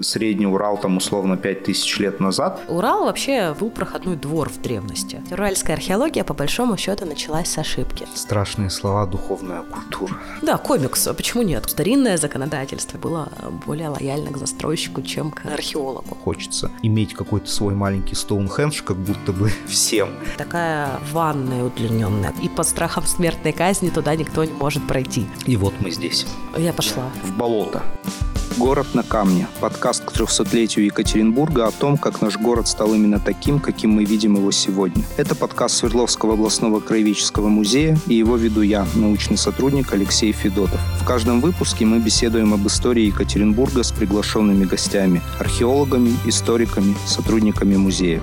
Средний Урал там условно 5000 лет назад. Урал вообще был проходной двор в древности. Уральская археология по большому счету началась с ошибки. Страшные слова «духовная культура». Да, комикс, а почему нет? Старинное законодательство было более лояльно к застройщику, чем к археологу. Хочется иметь какой-то свой маленький Стоунхендж, как будто бы всем. Такая ванная удлиненная. И под страхом смертной казни туда никто не может пройти. И вот мы здесь. Я пошла. В болото. «Город на камне» – подкаст к 300-летию Екатеринбурга о том, как наш город стал именно таким, каким мы видим его сегодня. Это подкаст Свердловского областного краеведческого музея, и его веду я, научный сотрудник Алексей Федотов. В каждом выпуске мы беседуем об истории Екатеринбурга с приглашенными гостями – археологами, историками, сотрудниками музеев.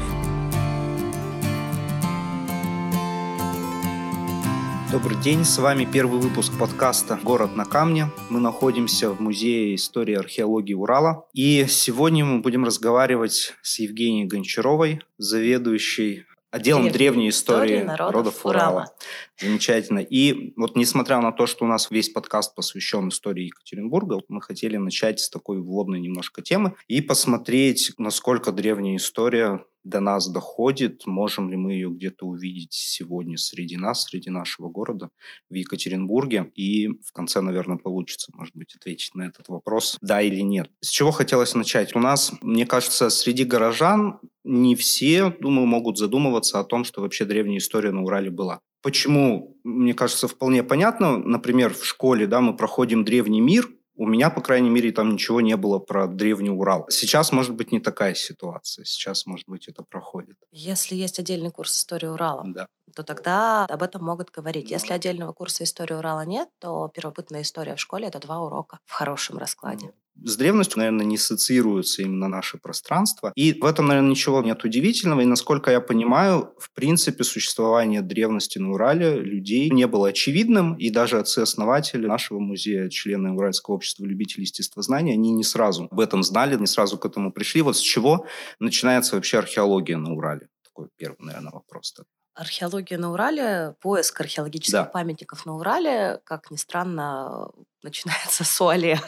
Добрый день, с вами первый выпуск подкаста «Город на камне». Мы находимся в Музее истории и археологии Урала. И сегодня мы будем разговаривать с Евгенией Гончаровой, заведующей отделом древней, древней истории, истории народов, народов Урала. Урала. Замечательно. И вот несмотря на то, что у нас весь подкаст посвящен истории Екатеринбурга, вот мы хотели начать с такой вводной немножко темы и посмотреть, насколько древняя история до нас доходит, можем ли мы ее где-то увидеть сегодня среди нас, среди нашего города, в Екатеринбурге. И в конце, наверное, получится, может быть, ответить на этот вопрос, да или нет. С чего хотелось начать? У нас, мне кажется, среди горожан не все, думаю, могут задумываться о том, что вообще древняя история на Урале была. Почему, мне кажется, вполне понятно. Например, в школе да, мы проходим древний мир, у меня, по крайней мере, там ничего не было про Древний Урал. Сейчас, может быть, не такая ситуация. Сейчас, может быть, это проходит. Если есть отдельный курс истории Урала, да. то тогда об этом могут говорить. Если отдельного курса истории Урала нет, то первобытная история в школе – это два урока в хорошем раскладе с древностью, наверное, не ассоциируется именно наше пространство. И в этом, наверное, ничего нет удивительного. И, насколько я понимаю, в принципе, существование древности на Урале людей не было очевидным. И даже отцы-основатели нашего музея, члены Уральского общества любителей естествознания, они не сразу об этом знали, не сразу к этому пришли. Вот с чего начинается вообще археология на Урале? Такой первый, наверное, вопрос. Археология на Урале, поиск археологических да. памятников на Урале, как ни странно, начинается с Уале.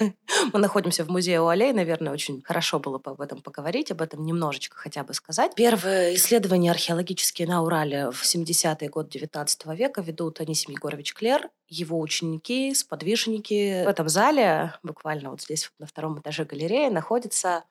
Мы находимся в музее Уале, наверное, очень хорошо было бы об этом поговорить, об этом немножечко хотя бы сказать. Первые исследования археологические на Урале в 70-е годы 19 века ведут Анисим Егорович Клер, его ученики, сподвижники. В этом зале, буквально вот здесь на втором этаже галереи, находится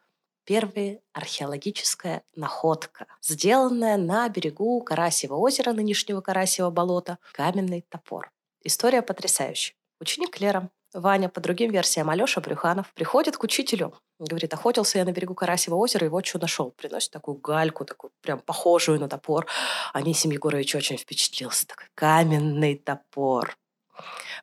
первая археологическая находка, сделанная на берегу Карасьего озера, нынешнего Карасьего болота, каменный топор. История потрясающая. Ученик Лера, Ваня, по другим версиям, Алеша Брюханов, приходит к учителю. Говорит, охотился я на берегу Карасьего озера, и вот что нашел. Приносит такую гальку, такую прям похожую на топор. Анисим Егорович очень впечатлился. Такой каменный топор.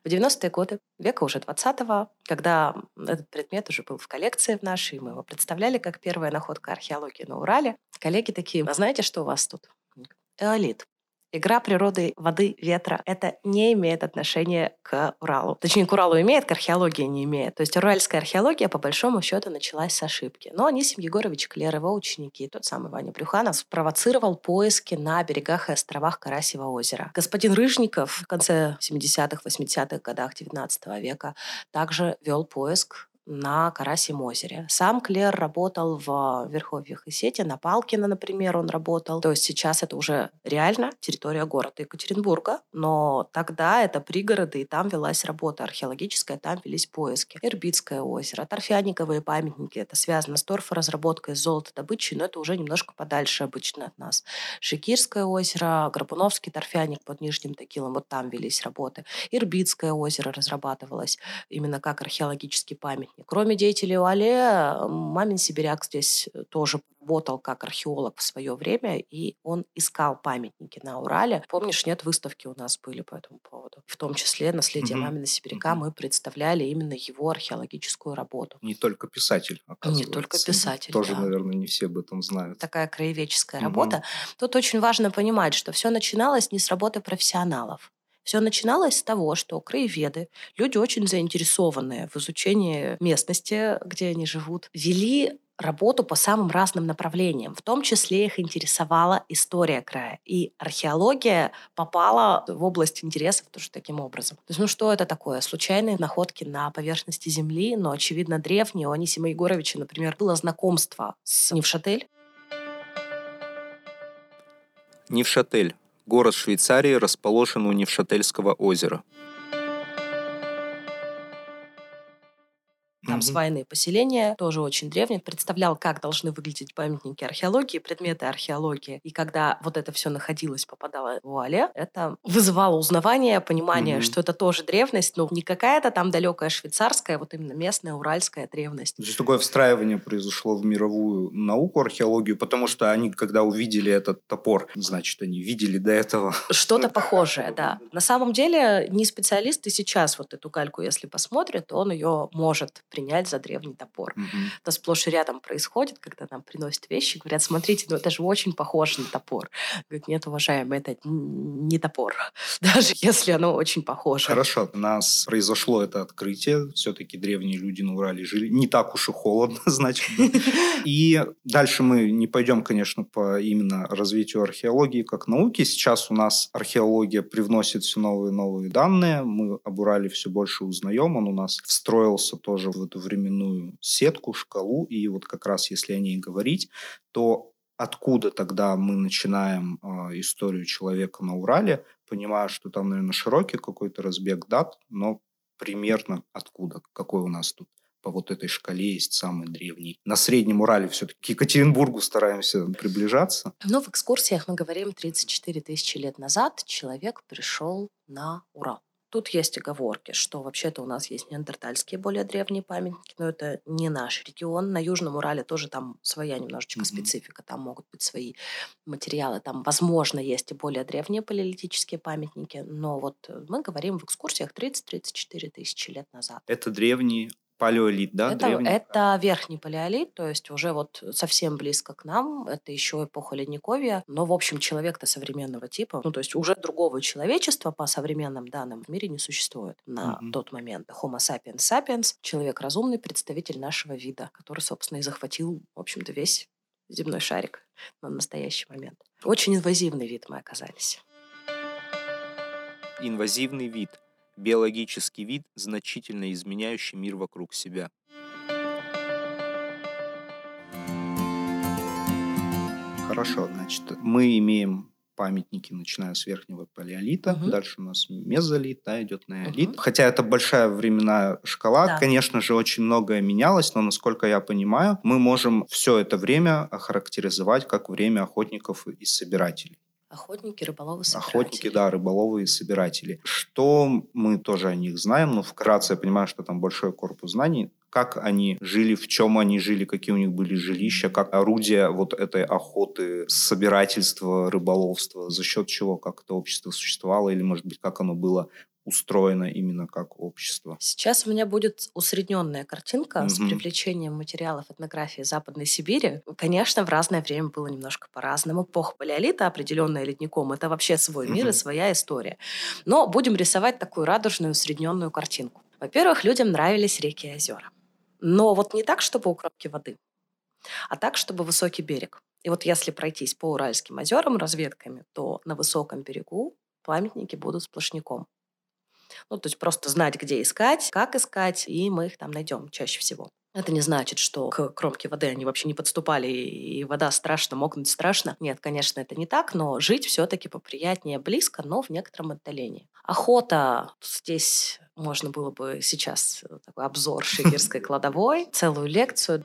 В 90-е годы, века уже 20-го, когда этот предмет уже был в коллекции в нашей, мы его представляли как первая находка археологии на Урале, коллеги такие, а знаете, что у вас тут? Эолит. Игра природы, воды, ветра – это не имеет отношения к Уралу. Точнее, к Уралу имеет, к археологии не имеет. То есть уральская археология, по большому счету, началась с ошибки. Но Анисим Егорович Клер, его ученики, тот самый Ваня Брюханов, спровоцировал поиски на берегах и островах Карасьего озера. Господин Рыжников в конце 70-х, 80-х годах 19 века также вел поиск на Карасьем озере. Сам Клер работал в Верховьях и Сети, на Палкино, например, он работал. То есть сейчас это уже реально территория города Екатеринбурга, но тогда это пригороды, и там велась работа археологическая, там велись поиски. Ирбитское озеро, торфяниковые памятники, это связано с торфоразработкой, с золотодобычей, но это уже немножко подальше обычно от нас. Шикирское озеро, Грабуновский торфяник под Нижним Тагилом, вот там велись работы. Ирбитское озеро разрабатывалось именно как археологический памятник Кроме деятелей УАЛЕ, Мамин Сибиряк здесь э, тоже работал как археолог в свое время, и он искал памятники на Урале. Помнишь, нет, выставки у нас были по этому поводу. В том числе «Наследие mm-hmm. Мамина Сибиряка» mm-hmm. мы представляли именно его археологическую работу. Не только писатель, оказывается. Не только писатель, Тоже, да. наверное, не все об этом знают. Такая краеведческая mm-hmm. работа. Тут очень важно понимать, что все начиналось не с работы профессионалов. Все начиналось с того, что краеведы, люди очень заинтересованные в изучении местности, где они живут, вели работу по самым разным направлениям. В том числе их интересовала история края. И археология попала в область интересов тоже таким образом. То есть, ну что это такое? Случайные находки на поверхности Земли, но, очевидно, древние. У Анисима Егоровича, например, было знакомство с Невшатель. Невшатель. Город Швейцарии расположен у Невшательского озера. Там угу. свайные поселения, тоже очень древние. Представлял, как должны выглядеть памятники археологии, предметы археологии. И когда вот это все находилось, попадало в Вуале, это вызывало узнавание, понимание, что это тоже древность, но не какая-то там далекая швейцарская, вот именно местная уральская древность. То есть такое встраивание произошло в мировую науку, археологию, потому что они, когда увидели этот топор, значит, они видели до этого. Что-то похожее, да. На самом деле, не специалисты сейчас вот эту кальку, если посмотрят, он ее может принять за древний топор. Угу. Это сплошь и рядом происходит, когда нам приносят вещи, говорят, смотрите, ну это же очень похоже на топор. Говорят, нет, уважаемый, это не топор, даже если оно очень похоже. Хорошо, у нас произошло это открытие, все-таки древние люди на Урале жили, не так уж и холодно, значит. И дальше мы не пойдем, конечно, по именно развитию археологии как науки. Сейчас у нас археология привносит все новые и новые данные, мы об Урале все больше узнаем, он у нас встроился тоже в эту временную сетку, шкалу, и вот как раз если о ней говорить, то откуда тогда мы начинаем э, историю человека на Урале, понимая, что там, наверное, широкий какой-то разбег дат, но примерно откуда, какой у нас тут по вот этой шкале есть самый древний. На Среднем Урале все-таки к Екатеринбургу стараемся приближаться. Ну, в экскурсиях мы говорим 34 тысячи лет назад человек пришел на Урал. Тут есть оговорки, что вообще-то у нас есть неандертальские более древние памятники, но это не наш регион. На Южном Урале тоже там своя немножечко mm-hmm. специфика, там могут быть свои материалы, там, возможно, есть и более древние палеолитические памятники, но вот э, мы говорим в экскурсиях 30-34 тысячи лет назад. Это древний Палеолит, да? Это, это верхний палеолит, то есть уже вот совсем близко к нам. Это еще эпоха Ледниковья. Но, в общем, человек-то современного типа, ну, то есть уже другого человечества по современным данным в мире не существует на mm-hmm. тот момент. Homo sapiens sapiens, человек разумный, представитель нашего вида, который, собственно, и захватил, в общем-то, весь земной шарик на настоящий момент. Очень инвазивный вид мы оказались. Инвазивный вид – биологический вид, значительно изменяющий мир вокруг себя. Хорошо, значит, мы имеем памятники, начиная с верхнего палеолита, угу. дальше у нас мезолит, да, идет неолит. Угу. Хотя это большая временная шкала, да. конечно же, очень многое менялось, но, насколько я понимаю, мы можем все это время охарактеризовать как время охотников и собирателей. Охотники, рыболовы, собиратели. Охотники, да, рыболовы и собиратели. Что мы тоже о них знаем, но вкратце я понимаю, что там большой корпус знаний. Как они жили, в чем они жили, какие у них были жилища, как орудия вот этой охоты, собирательства, рыболовства, за счет чего, как это общество существовало, или, может быть, как оно было устроено именно как общество. Сейчас у меня будет усредненная картинка угу. с привлечением материалов этнографии Западной Сибири. Конечно, в разное время было немножко по-разному. Эпоха палеолита, определенная ледником, это вообще свой мир угу. и своя история. Но будем рисовать такую радужную усредненную картинку. Во-первых, людям нравились реки и озера. Но вот не так, чтобы у кромки воды, а так, чтобы высокий берег. И вот если пройтись по Уральским озерам разведками, то на высоком берегу памятники будут сплошняком. Ну, то есть просто знать, где искать, как искать, и мы их там найдем чаще всего. Это не значит, что к кромке воды они вообще не подступали, и вода страшно, мокнуть страшно. Нет, конечно, это не так, но жить все-таки поприятнее близко, но в некотором отдалении. Охота. Здесь можно было бы сейчас такой обзор шигирской кладовой, целую лекцию.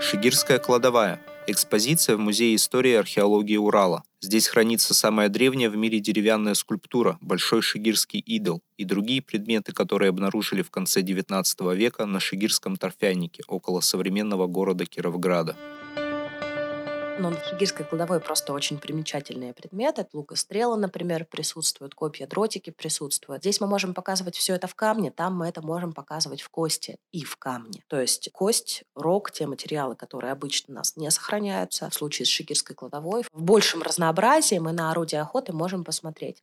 Шигирская кладовая Экспозиция в Музее истории и археологии Урала. Здесь хранится самая древняя в мире деревянная скульптура – Большой Шигирский идол и другие предметы, которые обнаружили в конце XIX века на Шигирском торфянике около современного города Кировграда. Но Тригирской кладовой просто очень примечательные предметы. Лук и стрелы, например, присутствуют, копья, дротики присутствуют. Здесь мы можем показывать все это в камне, там мы это можем показывать в кости и в камне. То есть кость, рог, те материалы, которые обычно у нас не сохраняются, в случае с Шигирской кладовой, в большем разнообразии мы на орудие охоты можем посмотреть.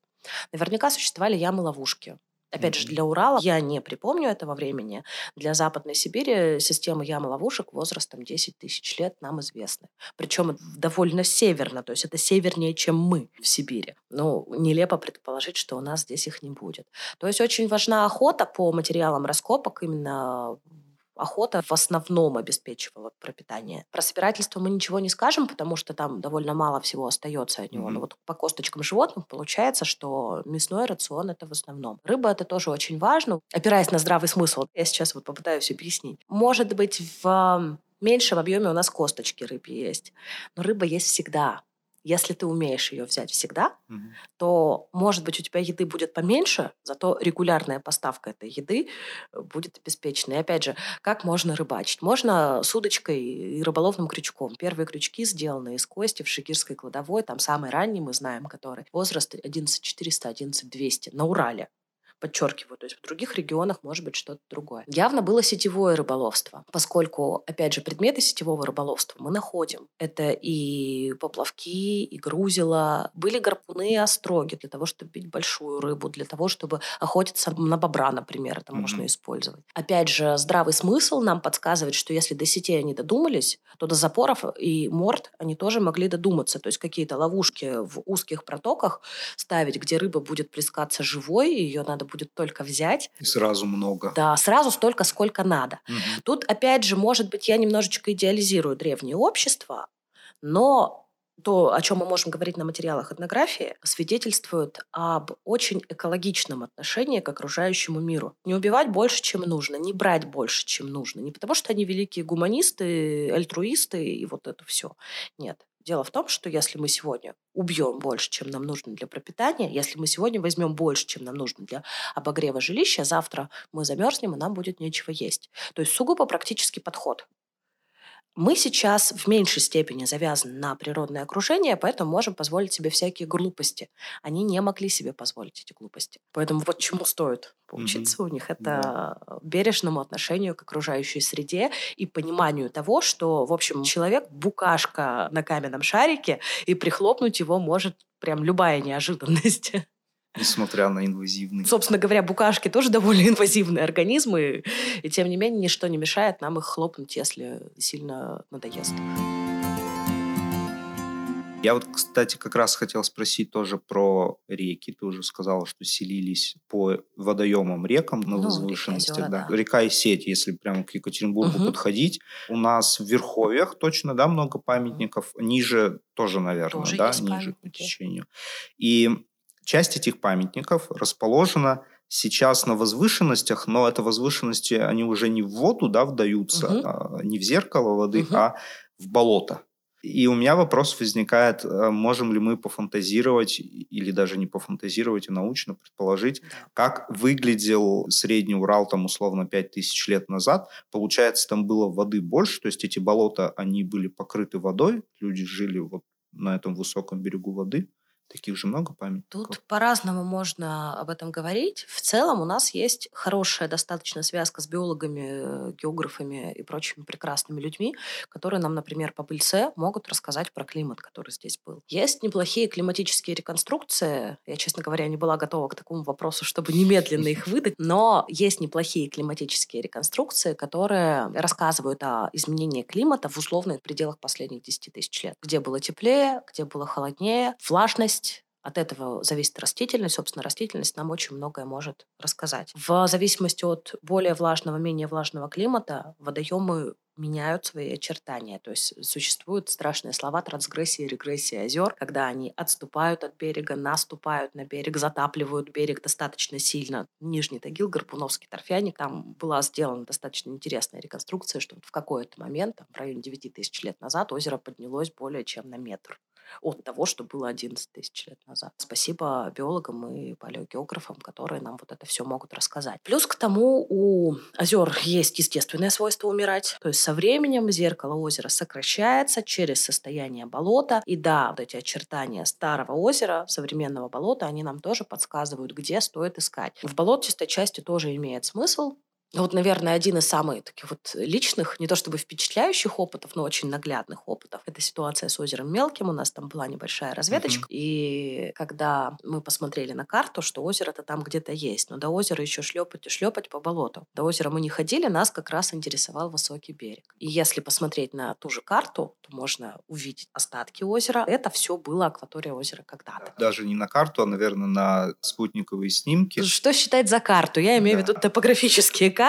Наверняка существовали ямы-ловушки Опять же, для Урала я не припомню этого времени. Для Западной Сибири система ям-ловушек возрастом 10 тысяч лет нам известны. Причем довольно северно, то есть это севернее, чем мы в Сибири. Ну, нелепо предположить, что у нас здесь их не будет. То есть очень важна охота по материалам раскопок именно охота в основном обеспечивала пропитание. Про собирательство мы ничего не скажем, потому что там довольно мало всего остается от него. Mm-hmm. Но вот по косточкам животных получается, что мясной рацион это в основном. Рыба это тоже очень важно. Опираясь на здравый смысл, я сейчас вот попытаюсь объяснить. Может быть, в меньшем объеме у нас косточки рыбы есть, но рыба есть всегда. Если ты умеешь ее взять всегда, угу. то, может быть, у тебя еды будет поменьше, зато регулярная поставка этой еды э, будет обеспечена. И опять же, как можно рыбачить? Можно с удочкой и рыболовным крючком. Первые крючки сделаны из кости в шигирской кладовой, там самый ранний мы знаем, который возраст 11400, 11200 на Урале подчеркиваю, то есть в других регионах может быть что-то другое. Явно было сетевое рыболовство, поскольку, опять же, предметы сетевого рыболовства мы находим. Это и поплавки, и грузила, были гарпуны и остроги для того, чтобы бить большую рыбу, для того, чтобы охотиться на бобра, например, это mm-hmm. можно использовать. Опять же, здравый смысл нам подсказывает, что если до сетей они додумались, то до запоров и морд они тоже могли додуматься. То есть какие-то ловушки в узких протоках ставить, где рыба будет плескаться живой, ее надо будет только взять. И сразу много. Да, сразу столько, сколько надо. Угу. Тут, опять же, может быть, я немножечко идеализирую древнее общество, но то, о чем мы можем говорить на материалах этнографии, свидетельствует об очень экологичном отношении к окружающему миру. Не убивать больше, чем нужно, не брать больше, чем нужно. Не потому, что они великие гуманисты, альтруисты и вот это все. Нет. Дело в том, что если мы сегодня убьем больше, чем нам нужно для пропитания, если мы сегодня возьмем больше, чем нам нужно для обогрева жилища, завтра мы замерзнем, и нам будет нечего есть. То есть сугубо практический подход. Мы сейчас в меньшей степени завязаны на природное окружение, поэтому можем позволить себе всякие глупости. Они не могли себе позволить эти глупости. Поэтому вот чему стоит поучиться mm-hmm. у них, это да. бережному отношению к окружающей среде и пониманию того, что, в общем, человек букашка на каменном шарике, и прихлопнуть его может прям любая неожиданность. Несмотря на инвазивный. Собственно говоря, букашки тоже довольно инвазивные организмы, и тем не менее ничто не мешает нам их хлопнуть, если сильно надоест. Я вот, кстати, как раз хотел спросить тоже про реки. Ты уже сказала, что селились по водоемам рекам на ну, возвышенностях. Река, да. да. Река и сеть, если прямо к Екатеринбургу угу. подходить. У нас в Верховьях точно, да, много памятников. Ниже тоже, наверное, тоже да, ниже памятники. по течению. И Часть этих памятников расположена сейчас на возвышенностях, но это возвышенности, они уже не в воду да, вдаются, угу. а, не в зеркало воды, угу. а в болото. И у меня вопрос возникает, э, можем ли мы пофантазировать, или даже не пофантазировать, а научно предположить, как выглядел Средний Урал там условно 5000 лет назад. Получается, там было воды больше, то есть эти болота, они были покрыты водой, люди жили вот на этом высоком берегу воды. Таких же много памятников? Тут по-разному можно об этом говорить. В целом у нас есть хорошая достаточно связка с биологами, географами и прочими прекрасными людьми, которые нам, например, по пыльце могут рассказать про климат, который здесь был. Есть неплохие климатические реконструкции. Я, честно говоря, не была готова к такому вопросу, чтобы немедленно их выдать, но есть неплохие климатические реконструкции, которые рассказывают о изменении климата в условных пределах последних 10 тысяч лет. Где было теплее, где было холоднее, влажность, от этого зависит растительность. Собственно, растительность нам очень многое может рассказать. В зависимости от более влажного, менее влажного климата водоемы меняют свои очертания. То есть существуют страшные слова трансгрессия и регрессия озер, когда они отступают от берега, наступают на берег, затапливают берег достаточно сильно. Нижний Тагил, Гарпуновский торфяник, там была сделана достаточно интересная реконструкция, что в какой-то момент, там, в районе 9 тысяч лет назад, озеро поднялось более чем на метр от того, что было 11 тысяч лет назад. Спасибо биологам и палеогеографам, которые нам вот это все могут рассказать. Плюс к тому у озер есть естественное свойство умирать. То есть со временем зеркало озера сокращается через состояние болота. И да, вот эти очертания старого озера, современного болота, они нам тоже подсказывают, где стоит искать. В болотистой части тоже имеет смысл Вот, наверное, один из самых таких вот личных, не то чтобы впечатляющих опытов, но очень наглядных опытов. Это ситуация с озером Мелким. У нас там была небольшая разведочка. Uh-huh. И когда мы посмотрели на карту, что озеро-то там где-то есть, но до озера еще шлепать и шлепать по болоту. До озера мы не ходили, нас как раз интересовал высокий берег. И если посмотреть на ту же карту, то можно увидеть остатки озера. Это все было акватория озера когда-то. Даже не на карту, а, наверное, на спутниковые снимки. Что считать за карту? Я имею да. в виду топографические карты.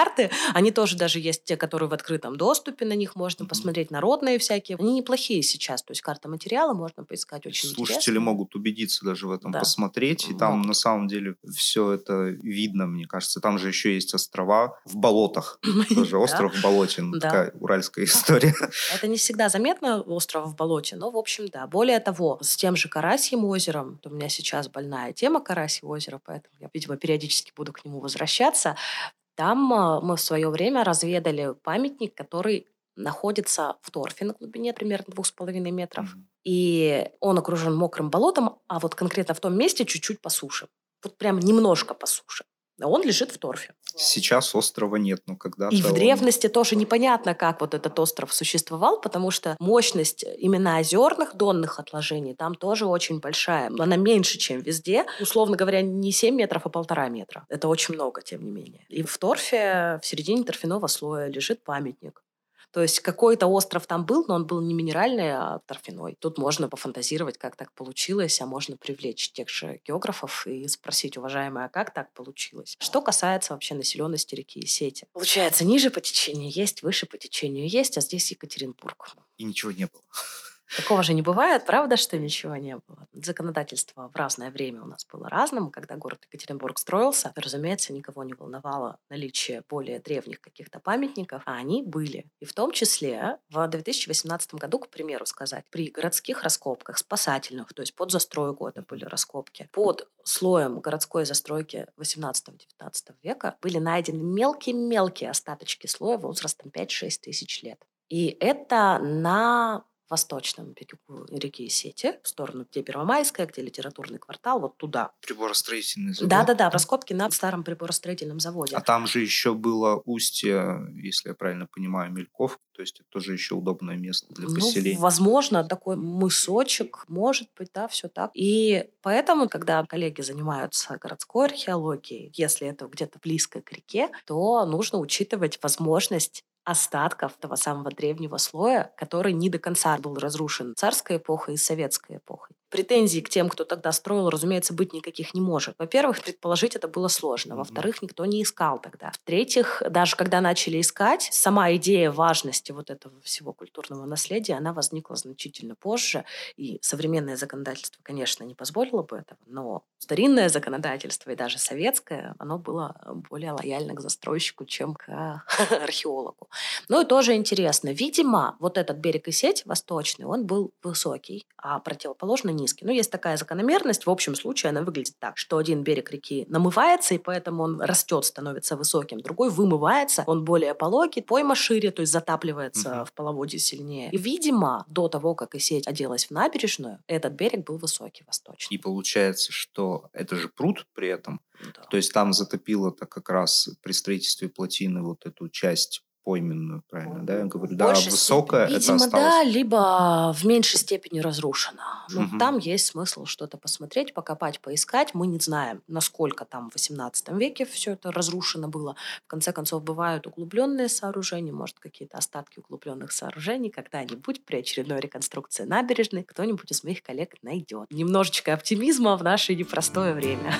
Они тоже даже есть те, которые в открытом доступе, на них можно mm-hmm. посмотреть, народные всякие. Они неплохие сейчас. То есть карта материала можно поискать очень Слушатели интересно. могут убедиться даже в этом, да. посмотреть. И там на самом деле все это видно, мне кажется. Там же еще есть острова в болотах. Тоже остров в болоте. Такая уральская история. Это не всегда заметно, остров в болоте, но, в общем, да. Более того, с тем же Карасьим озером, у меня сейчас больная тема Карасьего озера, поэтому я, видимо, периодически буду к нему возвращаться. Там а, мы в свое время разведали памятник, который находится в торфе на глубине примерно двух с половиной метров. Mm-hmm. И он окружен мокрым болотом, а вот конкретно в том месте чуть-чуть по суше. Вот прям немножко по суше он лежит в торфе. Сейчас острова нет, но когда И в он... древности тоже непонятно, как вот этот остров существовал, потому что мощность именно озерных донных отложений там тоже очень большая. Она меньше, чем везде. Условно говоря, не 7 метров, а полтора метра. Это очень много, тем не менее. И в торфе, в середине торфяного слоя лежит памятник. То есть какой-то остров там был, но он был не минеральный, а торфяной. Тут можно пофантазировать, как так получилось, а можно привлечь тех же географов и спросить, уважаемая, а как так получилось? Что касается вообще населенности реки и сети. Получается, ниже по течению есть, выше по течению есть, а здесь Екатеринбург. И ничего не было. Такого же не бывает, правда, что ничего не было. Законодательство в разное время у нас было разным. Когда город Екатеринбург строился, разумеется, никого не волновало наличие более древних каких-то памятников, а они были. И в том числе в 2018 году, к примеру сказать, при городских раскопках спасательных, то есть под застройку это были раскопки, под слоем городской застройки 18-19 века были найдены мелкие-мелкие остаточки слоя возрастом 5-6 тысяч лет. И это на восточном берегу реки Сети, в сторону, где Первомайская, где литературный квартал, вот туда. Приборостроительный завод? Да-да-да, раскопки на старом приборостроительном заводе. А там же еще было устье, если я правильно понимаю, Мельков, то есть это тоже еще удобное место для ну, поселения. Возможно, такой мысочек, может быть, да, все так. И поэтому, когда коллеги занимаются городской археологией, если это где-то близко к реке, то нужно учитывать возможность остатков того самого древнего слоя, который не до конца был разрушен царской эпохой и советской эпохой. Претензий к тем, кто тогда строил, разумеется, быть никаких не может. Во-первых, предположить это было сложно. Во-вторых, никто не искал тогда. В-третьих, даже когда начали искать, сама идея важности вот этого всего культурного наследия, она возникла значительно позже. И современное законодательство, конечно, не позволило бы этого, но старинное законодательство и даже советское, оно было более лояльно к застройщику, чем к археологу. Ну и тоже интересно. Видимо, вот этот берег и сеть восточный, он был высокий, а противоположно низкий. Ну, есть такая закономерность. В общем случае она выглядит так, что один берег реки намывается, и поэтому он растет, становится высоким. Другой вымывается, он более пологий, пойма шире, то есть затапливается угу. в половодье сильнее. И, видимо, до того, как и сеть оделась в набережную, этот берег был высокий, восточный. И получается, что это же пруд при этом. Да. То есть там затопило-то как раз при строительстве плотины вот эту часть пойменную, правильно, да, я говорю, да, высокая степени. Видимо, это осталось. да, либо в меньшей степени разрушена. Но угу. там есть смысл что-то посмотреть, покопать, поискать. Мы не знаем, насколько там в 18 веке все это разрушено было. В конце концов, бывают углубленные сооружения, может, какие-то остатки углубленных сооружений. Когда-нибудь при очередной реконструкции набережной кто-нибудь из моих коллег найдет. Немножечко оптимизма в наше непростое время.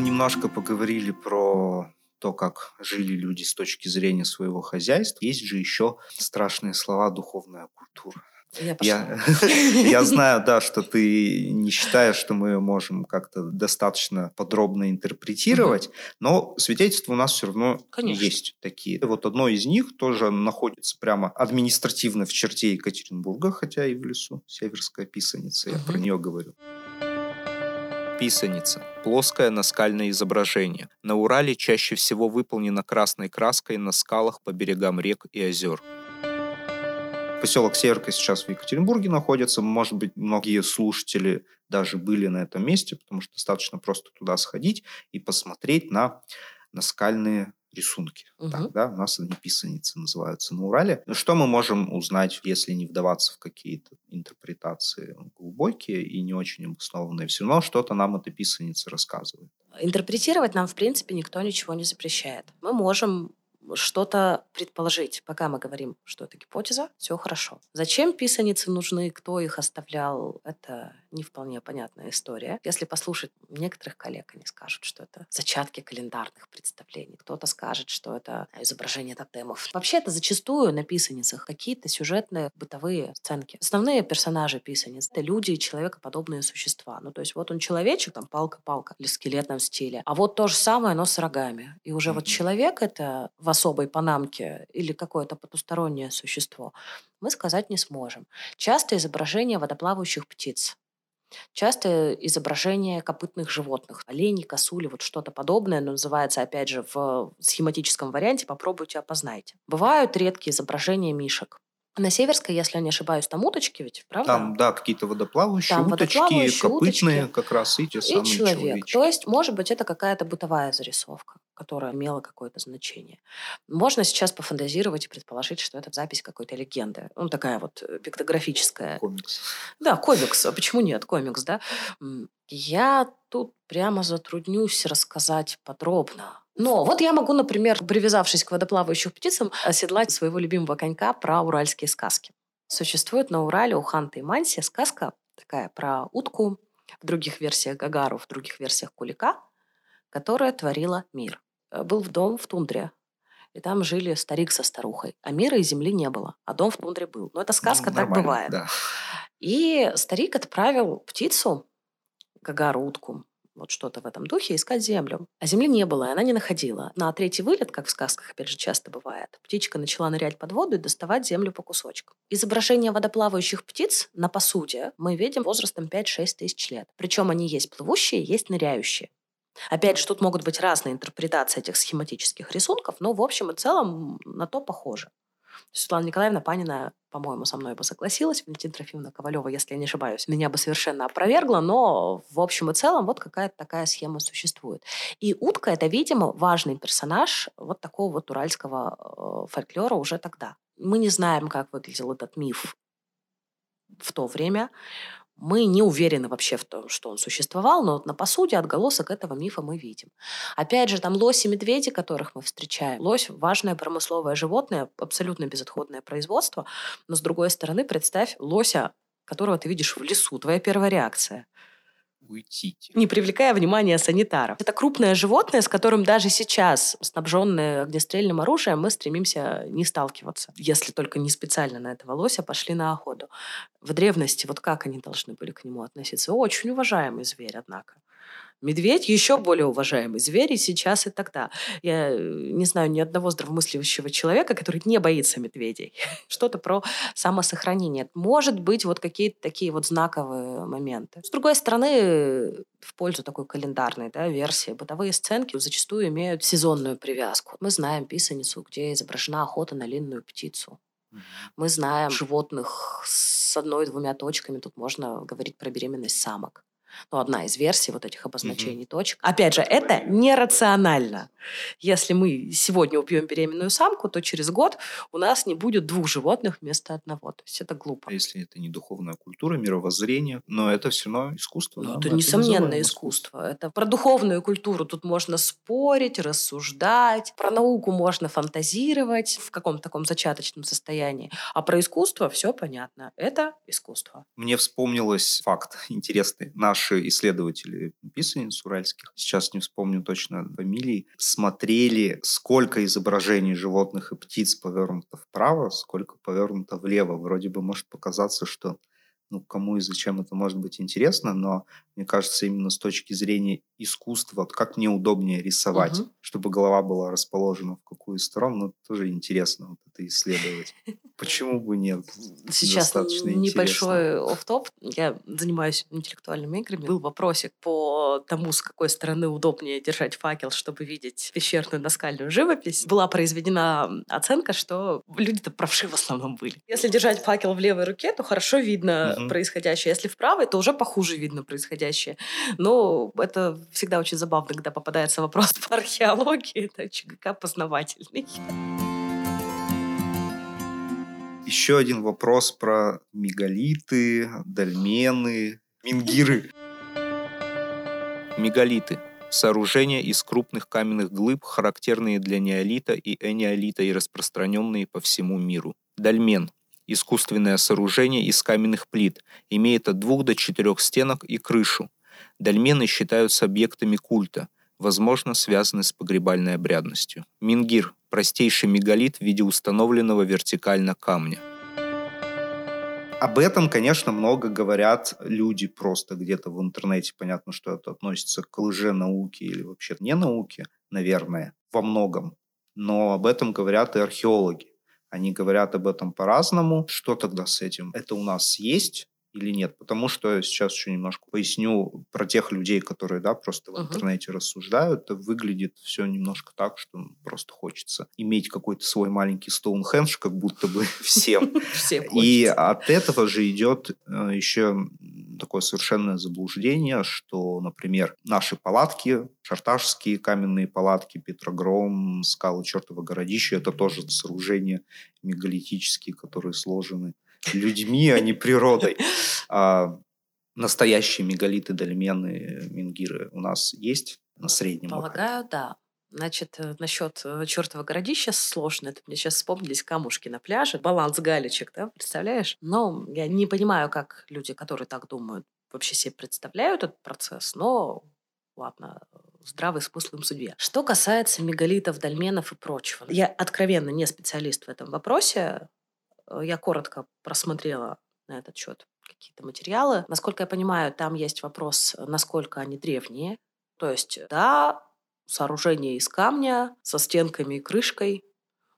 Немножко поговорили про то, как жили люди с точки зрения своего хозяйства. Есть же еще страшные слова «духовная культура». Я, я, я знаю, да, что ты не считаешь, что мы можем как-то достаточно подробно интерпретировать, угу. но свидетельства у нас все равно Конечно. есть такие. Вот одно из них тоже находится прямо административно в черте Екатеринбурга, хотя и в лесу. Северская писаница, я угу. про нее говорю. Писаница – плоское наскальное изображение. На Урале чаще всего выполнено красной краской на скалах по берегам рек и озер. Поселок Северка сейчас в Екатеринбурге находится. Может быть, многие слушатели даже были на этом месте, потому что достаточно просто туда сходить и посмотреть на наскальные рисунки. Угу. Так, да, у нас они писаницы называются на Урале. Ну, что мы можем узнать, если не вдаваться в какие-то интерпретации глубокие и не очень обоснованные? Все равно что-то нам эта писаница рассказывает. Интерпретировать нам, в принципе, никто ничего не запрещает. Мы можем что-то предположить. Пока мы говорим, что это гипотеза, все хорошо. Зачем писаницы нужны, кто их оставлял, это не вполне понятная история. Если послушать некоторых коллег, они скажут, что это зачатки календарных представлений. Кто-то скажет, что это изображение тотемов. Вообще это зачастую на писаницах какие-то сюжетные бытовые сценки. Основные персонажи писаниц — это люди и человекоподобные существа. Ну, то есть вот он человечек, там палка-палка, или в скелетном стиле. А вот то же самое, но с рогами. И уже mm-hmm. вот человек — это в особой панамке или какое-то потустороннее существо, мы сказать не сможем. Часто изображение водоплавающих птиц. Часто изображение копытных животных, оленей, косули, вот что-то подобное, но называется, опять же, в схематическом варианте, попробуйте, опознайте. Бывают редкие изображения мишек. На Северской, если я не ошибаюсь, там уточки ведь, правда? Там, да, какие-то водоплавающие там уточки, водоплавающие копытные уточки. как раз, и те и самые человек. Человечки. То есть, может быть, это какая-то бытовая зарисовка, которая имела какое-то значение. Можно сейчас пофантазировать и предположить, что это запись какой-то легенды. Ну, такая вот э, пиктографическая. Комикс. Да, комикс. А почему нет? Комикс, да? Я тут прямо затруднюсь рассказать подробно но вот я могу, например, привязавшись к водоплавающим птицам, оседлать своего любимого конька про уральские сказки. Существует на Урале у Ханты и Манси сказка такая про утку, в других версиях Гагару, в других версиях Кулика, которая творила мир. Э, был в дом в тундре, и там жили старик со старухой. А мира и земли не было, а дом в тундре был. Но это сказка, ну, так бывает. Да. И старик отправил птицу, Гагару, утку, вот что-то в этом духе, искать землю. А земли не было, и она не находила. На третий вылет, как в сказках, опять же, часто бывает, птичка начала нырять под воду и доставать землю по кусочкам. Изображение водоплавающих птиц на посуде мы видим возрастом 5-6 тысяч лет. Причем они есть плывущие, есть ныряющие. Опять же, тут могут быть разные интерпретации этих схематических рисунков, но в общем и целом на то похоже. Светлана Николаевна Панина, по-моему, со мной бы согласилась. Валентина Трофимовна Ковалева, если я не ошибаюсь, меня бы совершенно опровергла, но в общем и целом вот какая-то такая схема существует. И утка — это, видимо, важный персонаж вот такого вот уральского э, фольклора уже тогда. Мы не знаем, как выглядел этот миф в то время. Мы не уверены вообще в том, что он существовал, но вот на посуде отголосок этого мифа мы видим. Опять же, там лоси и медведи, которых мы встречаем. Лось – важное промысловое животное, абсолютно безотходное производство. Но, с другой стороны, представь лося, которого ты видишь в лесу. Твоя первая реакция – уйдите. Не привлекая внимания санитаров. Это крупное животное, с которым даже сейчас, снабженное огнестрельным оружием, мы стремимся не сталкиваться. Если только не специально на этого лося пошли на охоту. В древности вот как они должны были к нему относиться? Очень уважаемый зверь, однако. Медведь еще более уважаемый зверь и сейчас, и тогда. Я э, не знаю ни одного здравомыслящего человека, который не боится медведей. Что-то про самосохранение. Может быть, вот какие-то такие вот знаковые моменты. С другой стороны, в пользу такой календарной да, версии, бытовые сценки зачастую имеют сезонную привязку. Мы знаем писаницу, где изображена охота на линную птицу. Мы знаем животных с одной-двумя точками. Тут можно говорить про беременность самок ну, одна из версий вот этих обозначений mm-hmm. точек. Опять же, это нерационально. Если мы сегодня убьем беременную самку, то через год у нас не будет двух животных вместо одного. То есть это глупо. А если это не духовная культура, мировоззрение, но это все равно искусство. Ну, да? это несомненное искусство. Это про духовную культуру тут можно спорить, рассуждать. Про науку можно фантазировать в каком-то таком зачаточном состоянии. А про искусство все понятно. Это искусство. Мне вспомнилось факт интересный. Наш наши исследователи писаниц уральских, сейчас не вспомню точно фамилии, смотрели, сколько изображений животных и птиц повернуто вправо, сколько повернуто влево. Вроде бы может показаться, что ну, кому и зачем это может быть интересно, но мне кажется, именно с точки зрения искусства, вот как мне удобнее рисовать, угу. чтобы голова была расположена в какую сторону, ну, тоже интересно вот это исследовать. Почему бы нет? Сейчас Достаточно небольшой оф-топ. Я занимаюсь интеллектуальными играми. Был вопросик по тому, с какой стороны удобнее держать факел, чтобы видеть пещерную наскальную живопись. Была произведена оценка, что люди-то правши в основном были. Если держать факел в левой руке, то хорошо видно угу. происходящее. Если в правой, то уже похуже видно происходящее. Но это всегда очень забавно, когда попадается вопрос по археологии. Это ЧГК познавательный. Еще один вопрос про мегалиты, дольмены, мингиры. Мегалиты – сооружения из крупных каменных глыб, характерные для неолита и энеолита и распространенные по всему миру. Дольмен – искусственное сооружение из каменных плит, имеет от двух до четырех стенок и крышу. Дольмены считаются объектами культа, возможно, связаны с погребальной обрядностью. Мингир – простейший мегалит в виде установленного вертикально камня. Об этом, конечно, много говорят люди просто где-то в интернете. Понятно, что это относится к лженауке или вообще не науке, наверное, во многом. Но об этом говорят и археологи. Они говорят об этом по-разному. Что тогда с этим? Это у нас есть, или нет. Потому что сейчас еще немножко поясню про тех людей, которые да, просто в uh-huh. интернете рассуждают. Выглядит все немножко так, что просто хочется иметь какой-то свой маленький Стоунхендж, как будто бы всем. И от этого же идет э, еще такое совершенное заблуждение, что, например, наши палатки, шарташские каменные палатки, Петрогром, скалы чертова городища, это тоже сооружения мегалитические, которые сложены людьми, а не природой. А настоящие мегалиты, дольмены, мингиры у нас есть на среднем Полагаю, уровне? да. Значит, э, насчет э, чертова городища сложно. Это мне сейчас вспомнились камушки на пляже. Баланс галечек, да, представляешь? Но я не понимаю, как люди, которые так думают, вообще себе представляют этот процесс, но ладно, здравый смысл им судьбе. Что касается мегалитов, дольменов и прочего. Я откровенно не специалист в этом вопросе. Э, я коротко просмотрела на этот счет какие-то материалы. Насколько я понимаю, там есть вопрос, насколько они древние. То есть, да, сооружение из камня со стенками и крышкой.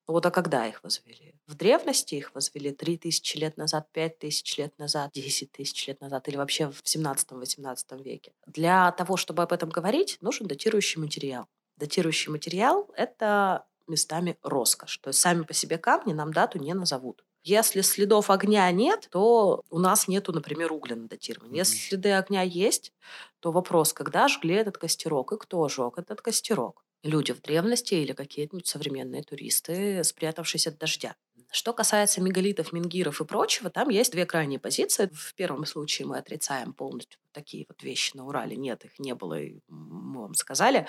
Ну вот а когда их возвели? В древности их возвели 3000 лет назад, 5000 лет назад, 10 тысяч лет назад или вообще в 17-18 веке. Для того, чтобы об этом говорить, нужен датирующий материал. Датирующий материал – это местами роскошь. То есть сами по себе камни нам дату не назовут. Если следов огня нет, то у нас нету, например, угля на датировании. Если следы огня есть, то вопрос, когда жгли этот костерок и кто жег этот костерок? Люди в древности или какие-нибудь современные туристы, спрятавшись от дождя. Что касается мегалитов, мингиров и прочего, там есть две крайние позиции. В первом случае мы отрицаем полностью такие вот вещи на Урале. Нет, их не было, и мы вам сказали.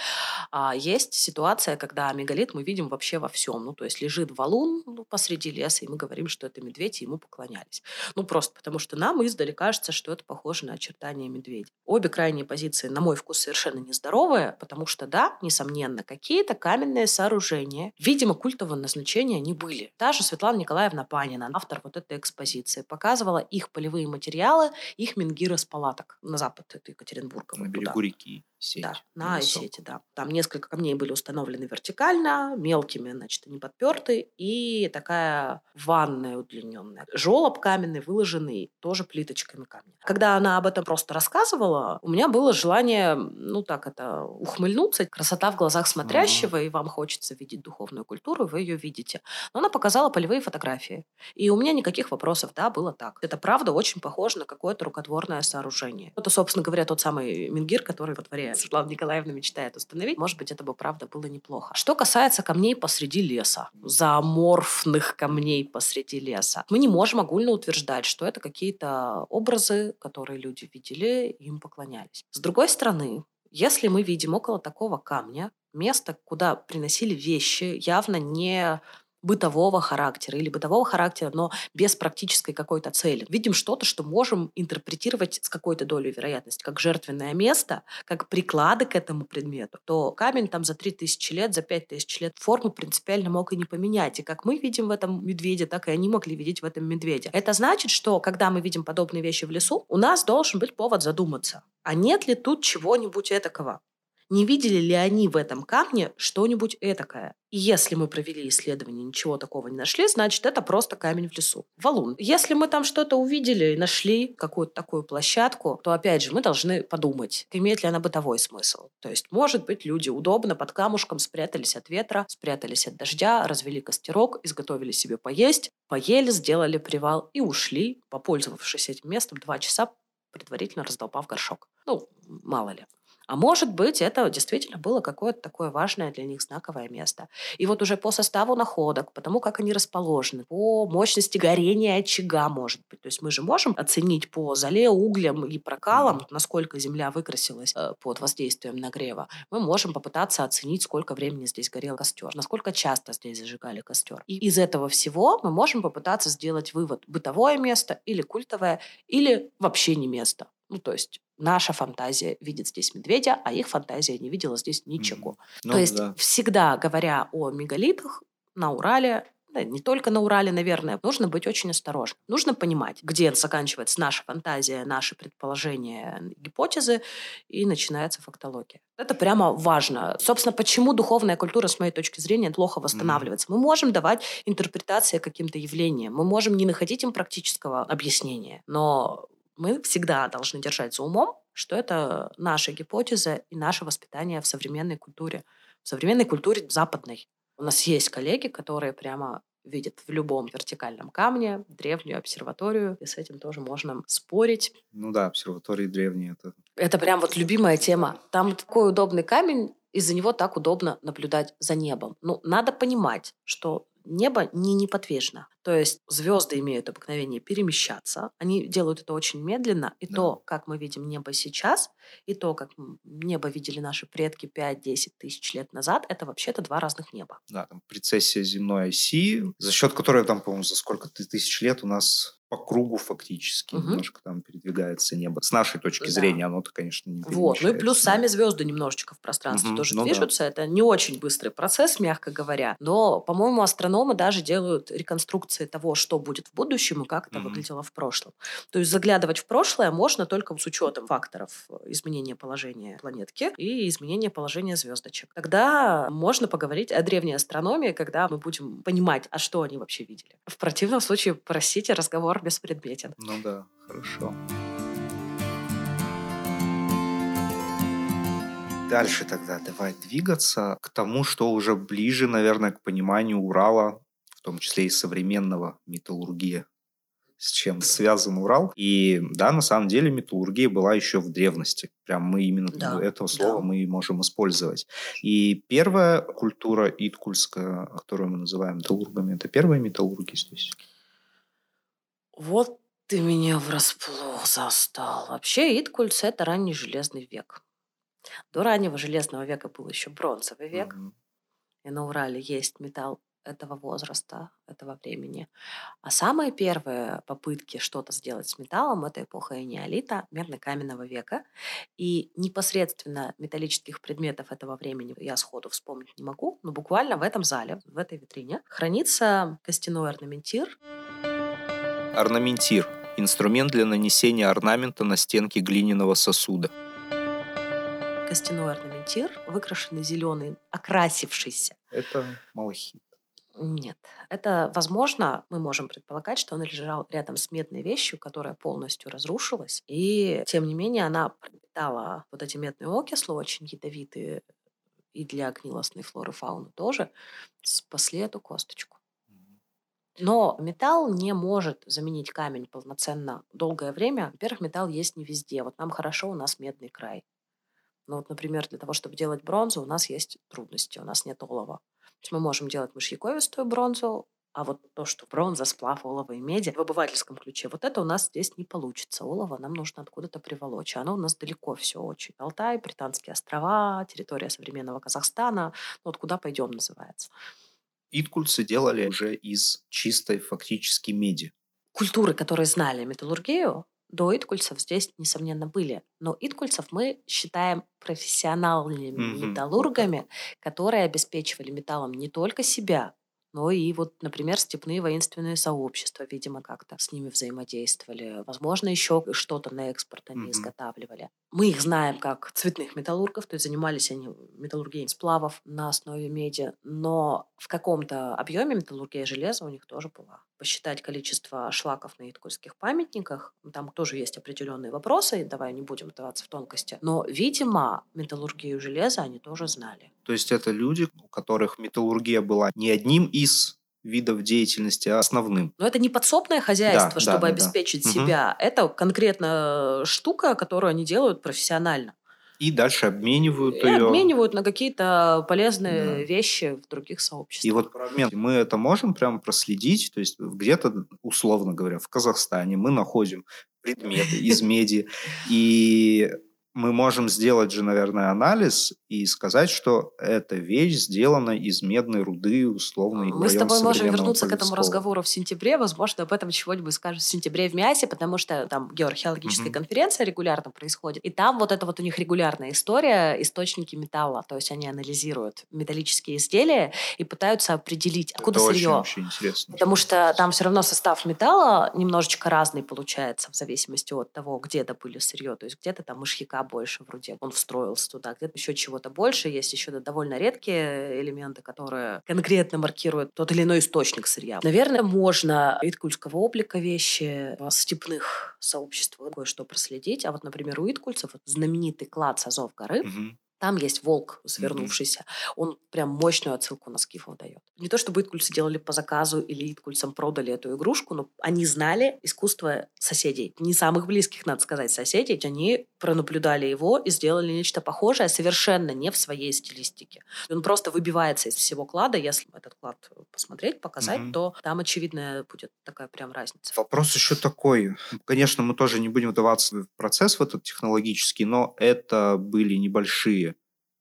А есть ситуация, когда мегалит мы видим вообще во всем. Ну, то есть лежит валун ну, посреди леса, и мы говорим, что это медведь, и ему поклонялись. Ну, просто потому что нам издали кажется, что это похоже на очертания медведя. Обе крайние позиции, на мой вкус, совершенно нездоровые, потому что, да, несомненно, какие-то каменные сооружения, видимо, культового назначения они были. Та же Светлана Николаевна Панина, автор вот этой экспозиции, показывала их полевые материалы, их мингиры с палаток на запад, это Екатеринбурга. На вот берегу туда. реки сеть. Да, на Осете, да. Там несколько камней были установлены вертикально, мелкими, значит, они подперты, и такая ванная удлиненная. Желоб каменный, выложенный тоже плиточками камня. Когда она об этом просто рассказывала, у меня было желание, ну так это, ухмыльнуться. Красота в глазах смотрящего, mm-hmm. и вам хочется видеть духовную культуру, вы ее видите. Но она показала полевые фотографии. И у меня никаких вопросов, да, было так. Это правда очень похоже на какое-то рукотворное сооружение. Это, собственно говоря, тот самый Мингир, который во дворе Светлана Николаевна мечтает установить. Может быть, это бы, правда, было неплохо. Что касается камней посреди леса, зооморфных камней посреди леса, мы не можем огульно утверждать, что это какие-то образы, которые люди видели, им поклонялись. С другой стороны, если мы видим около такого камня место, куда приносили вещи, явно не бытового характера или бытового характера, но без практической какой-то цели. Видим что-то, что можем интерпретировать с какой-то долей вероятности, как жертвенное место, как приклады к этому предмету, то камень там за 3000 лет, за 5000 лет форму принципиально мог и не поменять. И как мы видим в этом медведе, так и они могли видеть в этом медведе. Это значит, что когда мы видим подобные вещи в лесу, у нас должен быть повод задуматься, а нет ли тут чего-нибудь этакого? Не видели ли они в этом камне что-нибудь этакое. И если мы провели исследование, ничего такого не нашли, значит, это просто камень в лесу. Валун. Если мы там что-то увидели и нашли, какую-то такую площадку, то, опять же, мы должны подумать, имеет ли она бытовой смысл. То есть, может быть, люди удобно под камушком спрятались от ветра, спрятались от дождя, развели костерок, изготовили себе поесть, поели, сделали привал и ушли, попользовавшись этим местом два часа, предварительно раздолбав горшок. Ну, мало ли. А может быть, это действительно было какое-то такое важное для них знаковое место. И вот уже по составу находок, потому как они расположены, по мощности горения очага, может быть. То есть мы же можем оценить по зале, углям и прокалам, насколько земля выкрасилась э, под воздействием нагрева. Мы можем попытаться оценить, сколько времени здесь горел костер, насколько часто здесь зажигали костер. И из этого всего мы можем попытаться сделать вывод, бытовое место или культовое, или вообще не место. Ну, то есть наша фантазия видит здесь медведя, а их фантазия не видела здесь ничего. Mm-hmm. Ну, то есть да. всегда, говоря о мегалитах на Урале, да, не только на Урале, наверное, нужно быть очень осторожным. Нужно понимать, где заканчивается наша фантазия, наши предположения, гипотезы, и начинается фактология. Это прямо важно. Собственно, почему духовная культура, с моей точки зрения, плохо восстанавливается? Mm-hmm. Мы можем давать интерпретации каким-то явлениям, мы можем не находить им практического объяснения, но мы всегда должны держать за умом, что это наша гипотеза и наше воспитание в современной культуре, в современной культуре западной. У нас есть коллеги, которые прямо видят в любом вертикальном камне древнюю обсерваторию, и с этим тоже можно спорить. Ну да, обсерватории древние. Это, это прям вот любимая тема. Там такой удобный камень, из-за него так удобно наблюдать за небом. Ну, надо понимать, что небо не неподвижно. То есть звезды имеют обыкновение перемещаться. Они делают это очень медленно. И да. то, как мы видим небо сейчас, и то, как небо видели наши предки 5-10 тысяч лет назад, это вообще-то два разных неба. Да, там прецессия земной оси, за счет которой там, по-моему, за сколько тысяч лет у нас по кругу фактически угу. немножко там передвигается небо. С нашей точки да. зрения оно-то, конечно, не Вот, ну и плюс сами звезды немножечко в пространстве угу. тоже ну, движутся. Да. Это не очень быстрый процесс, мягко говоря. Но, по-моему, астрономы даже делают реконструкции того, что будет в будущем и как это угу. выглядело в прошлом. То есть заглядывать в прошлое можно только с учетом факторов э, изменения положения планетки и изменения положения звездочек. Тогда можно поговорить о древней астрономии, когда мы будем понимать, а что они вообще видели. В противном случае, простите, разговор беспредметен. Ну да, хорошо. Дальше тогда давай двигаться к тому, что уже ближе, наверное, к пониманию Урала, в том числе и современного металлургии с чем связан Урал. И да, на самом деле металлургия была еще в древности. Прям мы именно да, этого слова да. мы можем использовать. И первая культура иткульская, которую мы называем металлургами, это первые металлурги здесь. Вот ты меня врасплох застал. Вообще Иткульц – это ранний железный век. До раннего железного века был еще бронзовый век. Mm-hmm. И на Урале есть металл этого возраста, этого времени. А самые первые попытки что-то сделать с металлом – это эпоха неолита, медно-каменного века. И непосредственно металлических предметов этого времени я сходу вспомнить не могу, но буквально в этом зале, в этой витрине, хранится костяной орнаментир – Орнаментир – инструмент для нанесения орнамента на стенки глиняного сосуда. Костяной орнаментир, выкрашенный зеленый, окрасившийся. Это малахит. Нет. Это, возможно, мы можем предполагать, что он лежал рядом с медной вещью, которая полностью разрушилась. И, тем не менее, она пропитала вот эти медные окислы, очень ядовитые и для гнилостной флоры фауны тоже, спасли эту косточку. Но металл не может заменить камень полноценно долгое время. Во-первых, металл есть не везде. Вот нам хорошо, у нас медный край. Но вот, например, для того, чтобы делать бронзу, у нас есть трудности, у нас нет олова. То есть мы можем делать мышьяковистую бронзу, а вот то, что бронза, сплав, олово и меди в обывательском ключе, вот это у нас здесь не получится. Олово нам нужно откуда-то приволочь. Оно у нас далеко все очень. Алтай, Британские острова, территория современного Казахстана. Ну, вот куда пойдем называется. Иткульцы делали уже из чистой фактически меди. Культуры, которые знали металлургию, до иткульцев здесь, несомненно, были. Но иткульцев мы считаем профессиональными mm-hmm. металлургами, которые обеспечивали металлом не только себя, но и вот, например, степные воинственные сообщества, видимо, как-то с ними взаимодействовали. Возможно, еще что-то на экспорт они mm-hmm. изготавливали. Мы их знаем как цветных металлургов, то есть занимались они металлургией сплавов на основе меди, но в каком-то объеме металлургия железа у них тоже была. Посчитать количество шлаков на иткульских памятниках, там тоже есть определенные вопросы, давай не будем вдаваться в тонкости, но, видимо, металлургию железа они тоже знали. То есть это люди, у которых металлургия была не одним из видов деятельности а основным. Но это не подсобное хозяйство, да, чтобы да, обеспечить да. себя. Угу. Это конкретно штука, которую они делают профессионально. И дальше обменивают и ее. обменивают на какие-то полезные да. вещи в других сообществах. И вот обмен мы это можем прямо проследить. То есть где-то, условно говоря, в Казахстане мы находим предметы из меди. И мы можем сделать же, наверное, анализ и сказать, что эта вещь сделана из медной руды, условно. Мы с тобой можем вернуться к этому разговору в сентябре. Возможно, об этом чего-нибудь скажем в сентябре в МИАСе, потому что там геоархеологическая mm-hmm. конференция регулярно происходит. И там вот это вот у них регулярная история, источники металла. То есть они анализируют металлические изделия и пытаются определить, откуда это сырье. Очень, очень интересно. Потому что там все равно состав металла немножечко разный получается в зависимости от того, где добыли сырье. То есть где-то там мышьяка больше вроде, он встроился туда, где-то еще чего-то больше, есть еще довольно редкие элементы, которые конкретно маркируют тот или иной источник сырья. Наверное, можно иткульского облика вещи в степных сообществах кое-что проследить, а вот, например, у иткульцев вот знаменитый клад Сазов горы, угу там есть волк, свернувшийся. Mm-hmm. Он прям мощную отсылку на скифов дает. Не то, чтобы иткульцы делали по заказу или иткульцам продали эту игрушку, но они знали искусство соседей. Не самых близких, надо сказать, соседей. Они пронаблюдали его и сделали нечто похожее, совершенно не в своей стилистике. Он просто выбивается из всего клада. Если этот клад посмотреть, показать, mm-hmm. то там, очевидно, будет такая прям разница. Вопрос еще такой. Конечно, мы тоже не будем вдаваться в процесс в этот технологический, но это были небольшие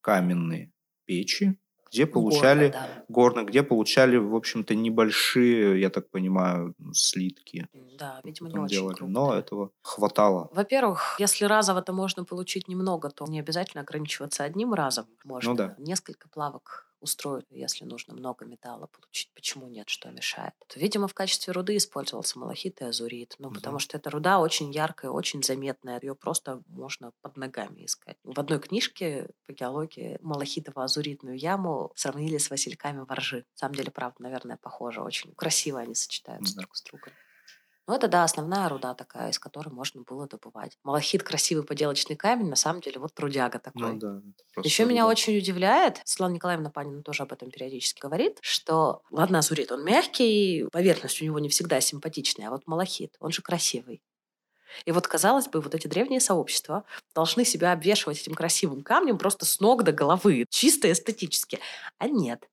каменные печи, где получали Горно, да. горно, где получали, в общем-то, небольшие, я так понимаю, слитки. Да, видимо, не очень делали. Крупные. Но этого хватало. Во-первых, если разово это можно получить немного, то не обязательно ограничиваться одним разом. Можно ну, да. несколько плавок устроить, если нужно много металла получить. Почему нет, что мешает? То, видимо, в качестве руды использовался малахит и азурит. Ну, угу. потому что эта руда очень яркая, очень заметная. Ее просто можно под ногами искать. В одной книжке по геологии малахитово-азуритную яму сравнили с васильками воржи. На самом деле, правда, наверное, похоже. Очень красиво они сочетаются угу. друг с другом. Ну, это, да, основная руда такая, из которой можно было добывать. Малахит – красивый поделочный камень, на самом деле вот трудяга такой. Ну, да, Еще руда. меня очень удивляет, Светлана Николаевна Панина тоже об этом периодически говорит, что, ладно, азурит, он мягкий, поверхность у него не всегда симпатичная, а вот малахит, он же красивый. И вот, казалось бы, вот эти древние сообщества должны себя обвешивать этим красивым камнем просто с ног до головы, чисто эстетически. А нет.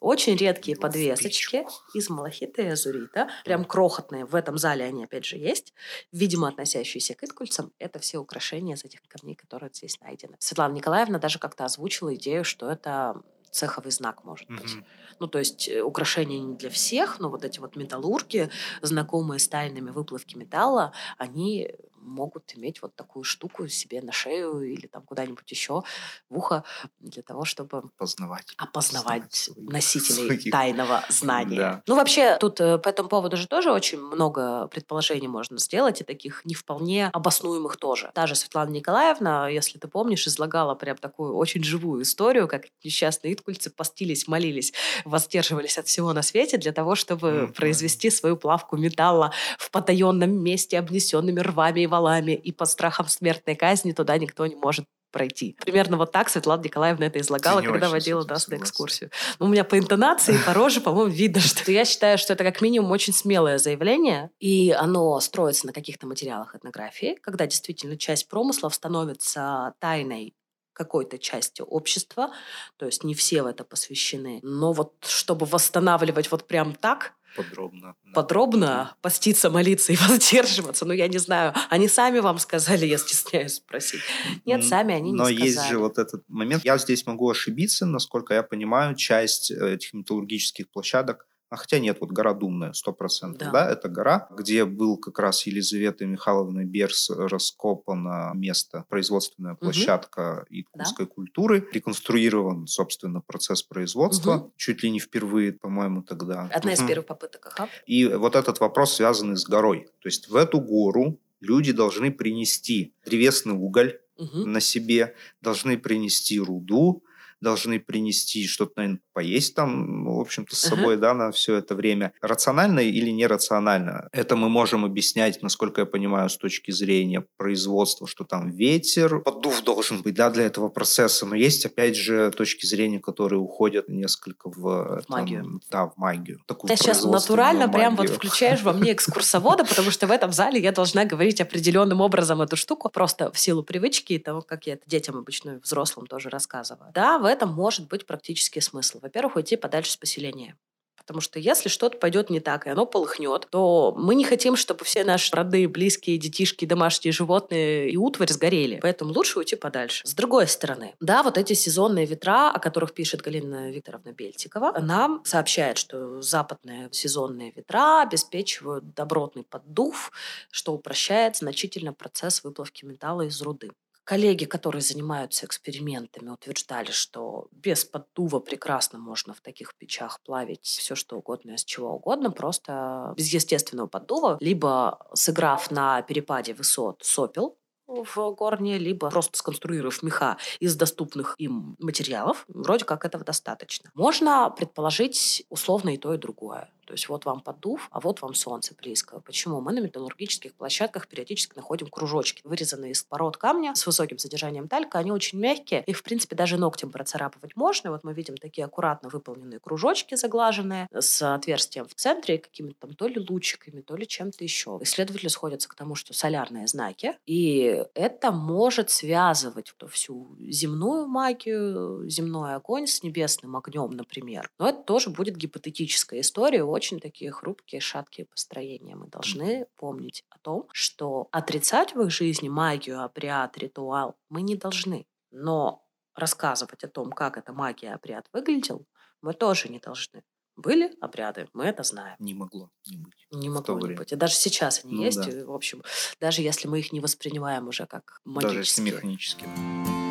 Очень редкие подвесочки из малахита и азурита. Прям крохотные. В этом зале они, опять же, есть. Видимо, относящиеся к иткульцам. Это все украшения из этих камней, которые здесь найдены. Светлана Николаевна даже как-то озвучила идею, что это цеховый знак, может быть. Mm-hmm. Ну, то есть э, украшения не для всех, но вот эти вот металлурги, знакомые с тайными выплавки металла, они могут иметь вот такую штуку себе на шею или там куда-нибудь еще в ухо для того, чтобы познавать, опознавать носителей своих. тайного знания. Да. Ну, вообще, тут э, по этому поводу же тоже очень много предположений можно сделать, и таких не вполне обоснуемых тоже. Та же Светлана Николаевна, если ты помнишь, излагала прям такую очень живую историю, как несчастные иткульцы постились, молились, воздерживались от всего на свете для того, чтобы mm-hmm. произвести свою плавку металла в потаенном месте, обнесенными рвами и валами, и под страхом смертной казни туда никто не может пройти. Примерно вот так Светлана Николаевна это излагала, когда водила нас на экскурсию. Ну, у меня по интонации, по роже, по-моему, видно, что я считаю, что это как минимум очень смелое заявление, и оно строится на каких-то материалах этнографии, когда действительно часть промыслов становится тайной какой-то части общества, то есть не все в это посвящены. Но вот чтобы восстанавливать вот прям так, Подробно. Подробно поститься, молиться и воздерживаться. Ну, я не знаю. Они сами вам сказали, я стесняюсь спросить. Нет, сами они Но не сказали. Но есть же вот этот момент. Я здесь могу ошибиться. Насколько я понимаю, часть э, этих металлургических площадок А хотя нет, вот гора Думная, сто процентов, да. да, это гора, где был как раз Елизавета Михайловна Берс раскопано место, производственная площадка угу. якутской да. культуры, реконструирован, собственно, процесс производства, угу. чуть ли не впервые, по-моему, тогда. Одна угу. из первых попыток, ага. И вот этот вопрос связанный с горой. То есть в эту гору люди должны принести древесный уголь угу. на себе, должны принести руду, должны принести что-то, наверное, поесть там, в общем-то, с собой, uh-huh. да, на все это время. Рационально или нерационально? Это мы можем объяснять, насколько я понимаю, с точки зрения производства, что там ветер, поддув должен быть, да, для этого процесса. Но есть, опять же, точки зрения, которые уходят несколько в... В магию. Там, да, в магию. Такую Ты сейчас натурально магию. прям вот включаешь во мне экскурсовода, потому что в этом зале я должна говорить определенным образом эту штуку, просто в силу привычки и того, как я это детям обычно и взрослым тоже рассказываю. Да, в этом может быть практический смысл. Во-первых, уйти подальше с поселения. Потому что если что-то пойдет не так, и оно полыхнет, то мы не хотим, чтобы все наши родные, близкие, детишки, домашние животные и утварь сгорели. Поэтому лучше уйти подальше. С другой стороны, да, вот эти сезонные ветра, о которых пишет Галина Викторовна Бельтикова, нам сообщает, что западные сезонные ветра обеспечивают добротный поддув, что упрощает значительно процесс выплавки металла из руды. Коллеги, которые занимаются экспериментами, утверждали, что без поддува прекрасно можно в таких печах плавить все, что угодно из чего угодно, просто без естественного поддува, либо сыграв на перепаде высот сопел, в горне, либо просто сконструировав меха из доступных им материалов, вроде как этого достаточно. Можно предположить условно и то, и другое. То есть вот вам поддув, а вот вам солнце близко. Почему? Мы на металлургических площадках периодически находим кружочки, вырезанные из пород камня с высоким содержанием талька. Они очень мягкие. Их, в принципе, даже ногтем процарапывать можно. Вот мы видим такие аккуратно выполненные кружочки заглаженные с отверстием в центре и какими-то там то ли лучиками, то ли чем-то еще. Исследователи сходятся к тому, что солярные знаки. И это может связывать всю земную магию, земной огонь с небесным огнем, например. Но это тоже будет гипотетическая история, очень такие хрупкие, шаткие построения. Мы должны помнить о том, что отрицать в их жизни магию, обряд, ритуал мы не должны. Но рассказывать о том, как эта магия, обряд выглядел, мы тоже не должны. Были обряды, мы это знаем. Не могло не быть. Не могло не быть. И даже сейчас они ну, есть. Да. В общем, даже если мы их не воспринимаем уже как магические. Даже если механические.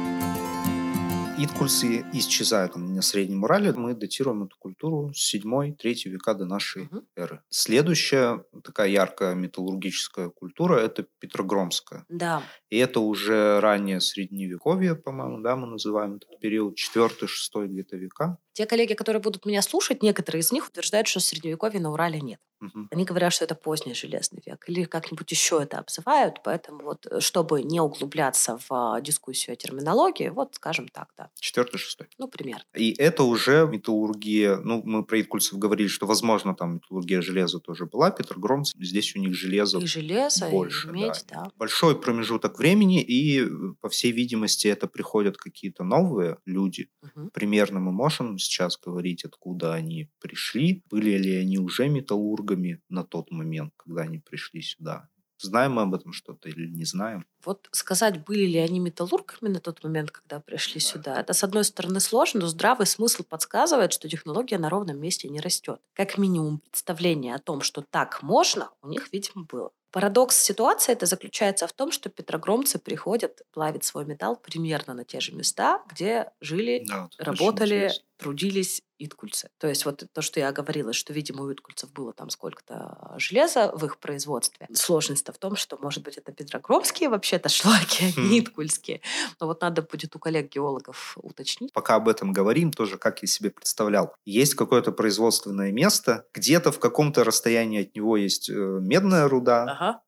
Иткульсы исчезают на Среднем Урале. Мы датируем эту культуру с 7-3 века до нашей угу. эры. Следующая такая яркая металлургическая культура – это Петрогромская. Да. И это уже раннее Средневековье, по-моему, да, мы называем этот период, 4-6 где-то века. Те коллеги, которые будут меня слушать, некоторые из них утверждают, что Средневековья на Урале нет. Угу. Они говорят, что это поздний железный век или как-нибудь еще это обзывают, поэтому вот, э, чтобы не углубляться в а, дискуссию о терминологии, вот скажем так, да. Четвертый, шестой. Ну, примерно. И это уже металлургия, ну, мы про Иткульцев говорили, что, возможно, там металлургия железа тоже была, Петрогром, здесь у них железо И железо, больше, и медь, да. да. Большой промежуток времени, и, э, по всей видимости, это приходят какие-то новые люди. Угу. Примерно мы можем сейчас говорить, откуда они пришли, были ли они уже металлургами, на тот момент, когда они пришли сюда? Знаем мы об этом что-то или не знаем? Вот сказать, были ли они металлургами на тот момент, когда пришли да. сюда, это, с одной стороны, сложно, но здравый смысл подсказывает, что технология на ровном месте не растет. Как минимум, представление о том, что так можно, у них, видимо, было. Парадокс ситуации это заключается в том, что петрогромцы приходят плавить свой металл примерно на те же места, где жили, да, работали, трудились иткульцы. То есть вот то, что я говорила, что, видимо, у иткульцев было там сколько-то железа в их производстве. Сложность-то в том, что, может быть, это петрогромские вообще-то шлаки, а не иткульские. Но вот надо будет у коллег-геологов уточнить. Пока об этом говорим, тоже как я себе представлял. Есть какое-то производственное место, где-то в каком-то расстоянии от него есть э, медная руда, ага.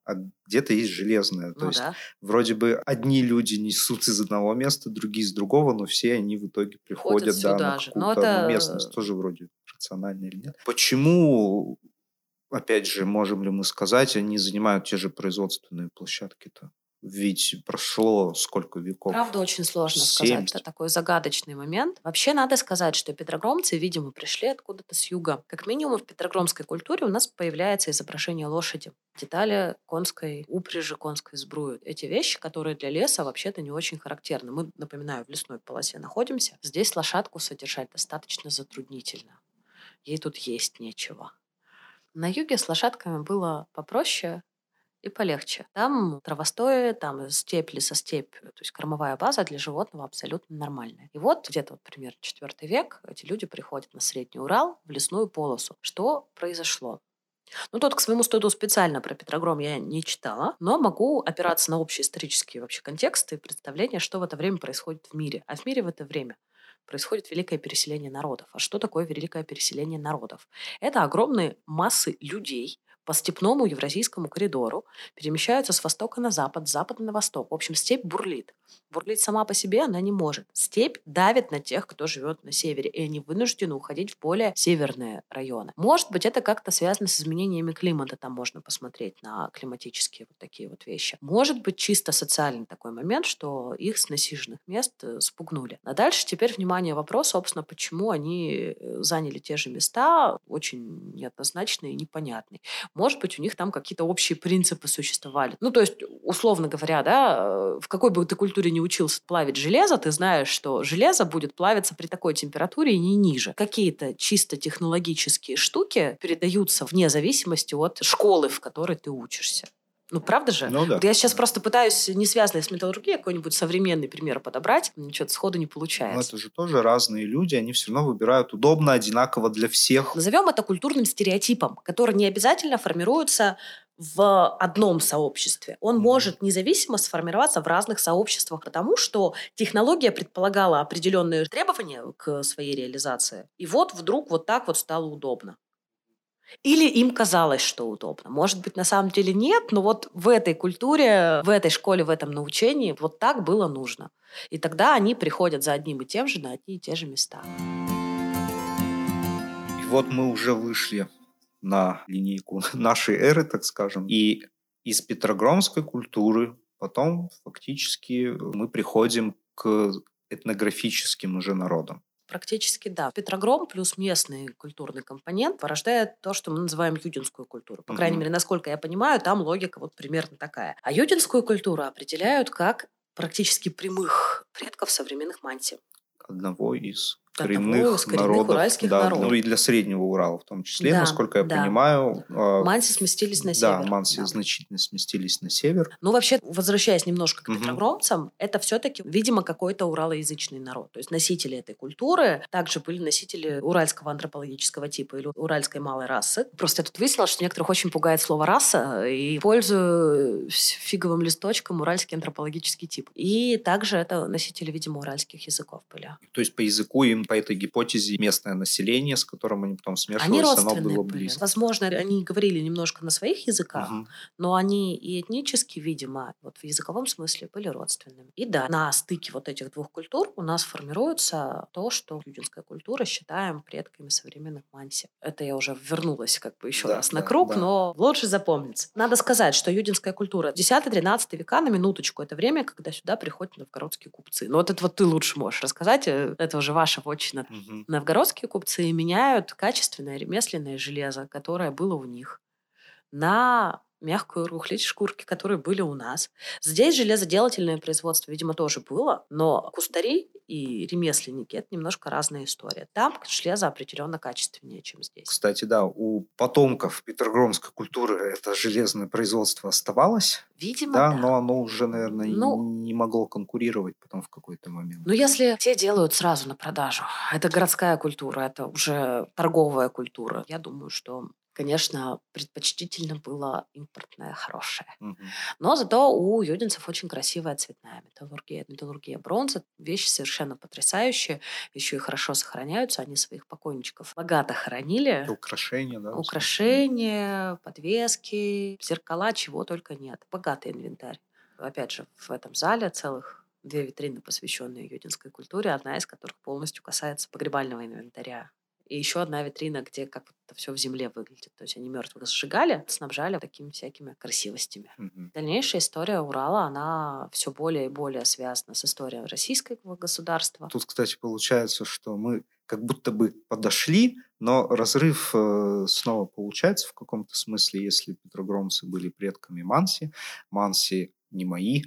Где-то есть железная. То ну, есть да. вроде бы одни люди несут из одного места, другие из другого, но все они в итоге приходят да, на какую-то это... местность. Тоже вроде рационально или нет. Почему, опять же, можем ли мы сказать, они занимают те же производственные площадки-то? Ведь прошло сколько веков? Правда, очень сложно 70. сказать. Это такой загадочный момент. Вообще, надо сказать, что петрогромцы, видимо, пришли откуда-то с юга. Как минимум, в петрогромской культуре у нас появляется изображение лошади. Детали конской упряжи, конской сбруи. Эти вещи, которые для леса вообще-то не очень характерны. Мы, напоминаю, в лесной полосе находимся. Здесь лошадку содержать достаточно затруднительно ей тут есть нечего. На юге с лошадками было попроще и полегче. Там травостои, там степь, лесостепь, то есть кормовая база для животного абсолютно нормальная. И вот где-то вот примерно четвертый век эти люди приходят на Средний Урал в лесную полосу. Что произошло? Ну, тут, к своему стыду, специально про Петрогром я не читала, но могу опираться на общие исторические вообще контексты и представления, что в это время происходит в мире. А в мире в это время происходит великое переселение народов. А что такое великое переселение народов? Это огромные массы людей, по степному евразийскому коридору, перемещаются с востока на запад, с запада на восток. В общем, степь бурлит. Бурлить сама по себе она не может. Степь давит на тех, кто живет на севере, и они вынуждены уходить в более северные районы. Может быть, это как-то связано с изменениями климата, там можно посмотреть на климатические вот такие вот вещи. Может быть, чисто социальный такой момент, что их с насиженных мест э, спугнули. А дальше теперь, внимание, вопрос, собственно, почему они э, заняли те же места, очень неоднозначный и непонятный. Может быть, у них там какие-то общие принципы существовали. Ну, то есть, условно говоря, да, э, в какой бы ты культуре не учился плавить железо, ты знаешь, что железо будет плавиться при такой температуре и не ниже. Какие-то чисто технологические штуки передаются вне зависимости от школы, в которой ты учишься. Ну, правда же? Ну, да. Вот я сейчас просто пытаюсь, не связанный с металлургией, какой-нибудь современный пример подобрать. Что-то сходу не получается. Но это же тоже разные люди, они все равно выбирают удобно, одинаково для всех. Назовем это культурным стереотипом, который не обязательно формируется в одном сообществе. Он mm-hmm. может независимо сформироваться в разных сообществах, потому что технология предполагала определенные требования к своей реализации. И вот вдруг вот так вот стало удобно. Или им казалось, что удобно. Может быть, на самом деле нет, но вот в этой культуре, в этой школе, в этом научении вот так было нужно. И тогда они приходят за одним и тем же на одни и те же места. И вот мы уже вышли на линейку нашей эры, так скажем. И из петрогромской культуры потом фактически мы приходим к этнографическим уже народам. Практически да. Петрогром плюс местный культурный компонент порождает то, что мы называем юдинскую культуру. По крайней мере, насколько я понимаю, там логика вот примерно такая. А юдинскую культуру определяют как практически прямых предков современных манси. Одного из коренных, коренных народов. уральских да, народов. Ну и для Среднего Урала в том числе, да, насколько я да. понимаю. А, манси сместились на север. Да, манси да. значительно сместились на север. Ну вообще, возвращаясь немножко к угу. петрогромцам, это все-таки, видимо, какой-то уралоязычный народ. То есть носители этой культуры также были носители уральского антропологического типа или уральской малой расы. Просто я тут выяснила, что некоторых очень пугает слово «раса», и пользуюсь фиговым листочком уральский антропологический тип. И также это носители, видимо, уральских языков были. То есть по языку им по этой гипотезе местное население, с которым они потом смешивались, оно было были. близко. Возможно, они говорили немножко на своих языках, угу. но они и этнически, видимо, вот в языковом смысле были родственными. И да, на стыке вот этих двух культур у нас формируется то, что юдинская культура считаем предками современных манси. Это я уже вернулась как бы еще да, раз на круг, да. но лучше запомниться. Надо сказать, что юдинская культура 10-13 века, на минуточку, это время, когда сюда приходят новгородские купцы. Но вот это вот ты лучше можешь рассказать, э, это уже ваша точно. Угу. Новгородские купцы меняют качественное ремесленное железо, которое было у них, на мягкую рухлядь, шкурки, которые были у нас. Здесь железоделательное производство, видимо, тоже было, но кустари и ремесленники – это немножко разная история. Там железо определенно качественнее, чем здесь. Кстати, да, у потомков петрогромской культуры это железное производство оставалось. Видимо, да. да. но оно уже, наверное, ну, не могло конкурировать потом в какой-то момент. Ну, если те делают сразу на продажу, это городская культура, это уже торговая культура, я думаю, что конечно, предпочтительно было импортное хорошее. Угу. Но зато у юдинцев очень красивая цветная металлургия. Металлургия бронзы – вещи совершенно потрясающие, еще и хорошо сохраняются. Они своих покойничков богато хоронили. Украшения, да? Украшения, подвески, зеркала, чего только нет. Богатый инвентарь. Опять же, в этом зале целых две витрины, посвященные юдинской культуре, одна из которых полностью касается погребального инвентаря и еще одна витрина, где как это все в земле выглядит. То есть они мертвых сжигали, снабжали такими всякими красивостями. Mm-hmm. Дальнейшая история Урала, она все более и более связана с историей российского государства. Тут, кстати, получается, что мы как будто бы подошли, но разрыв э, снова получается в каком-то смысле, если петрогромцы были предками Манси. Манси не мои,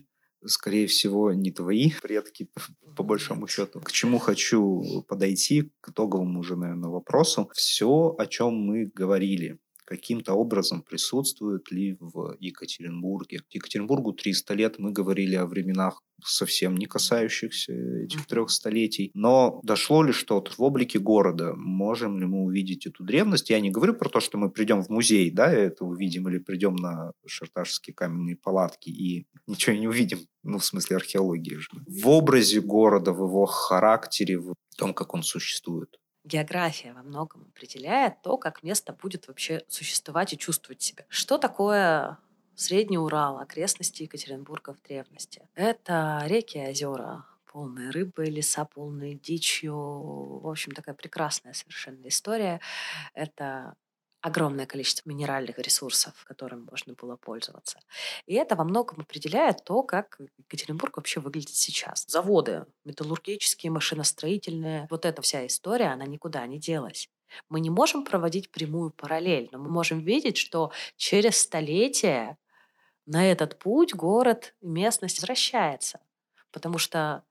скорее всего, не твои предки, по большому счету. К чему хочу подойти, к итоговому уже, наверное, вопросу. Все, о чем мы говорили, каким-то образом присутствует ли в Екатеринбурге. Екатеринбургу 300 лет, мы говорили о временах совсем не касающихся этих трех столетий. Но дошло ли что-то в облике города? Можем ли мы увидеть эту древность? Я не говорю про то, что мы придем в музей, да, это увидим, или придем на шарташские каменные палатки и ничего не увидим, ну, в смысле археологии же. В образе города, в его характере, в том, как он существует география во многом определяет то, как место будет вообще существовать и чувствовать себя. Что такое Средний Урал, окрестности Екатеринбурга в древности? Это реки и озера, полные рыбы, леса полные дичью. В общем, такая прекрасная совершенно история. Это огромное количество минеральных ресурсов, которыми можно было пользоваться. И это во многом определяет то, как Екатеринбург вообще выглядит сейчас. Заводы металлургические, машиностроительные, вот эта вся история, она никуда не делась. Мы не можем проводить прямую параллель, но мы можем видеть, что через столетия на этот путь город и местность возвращается, потому что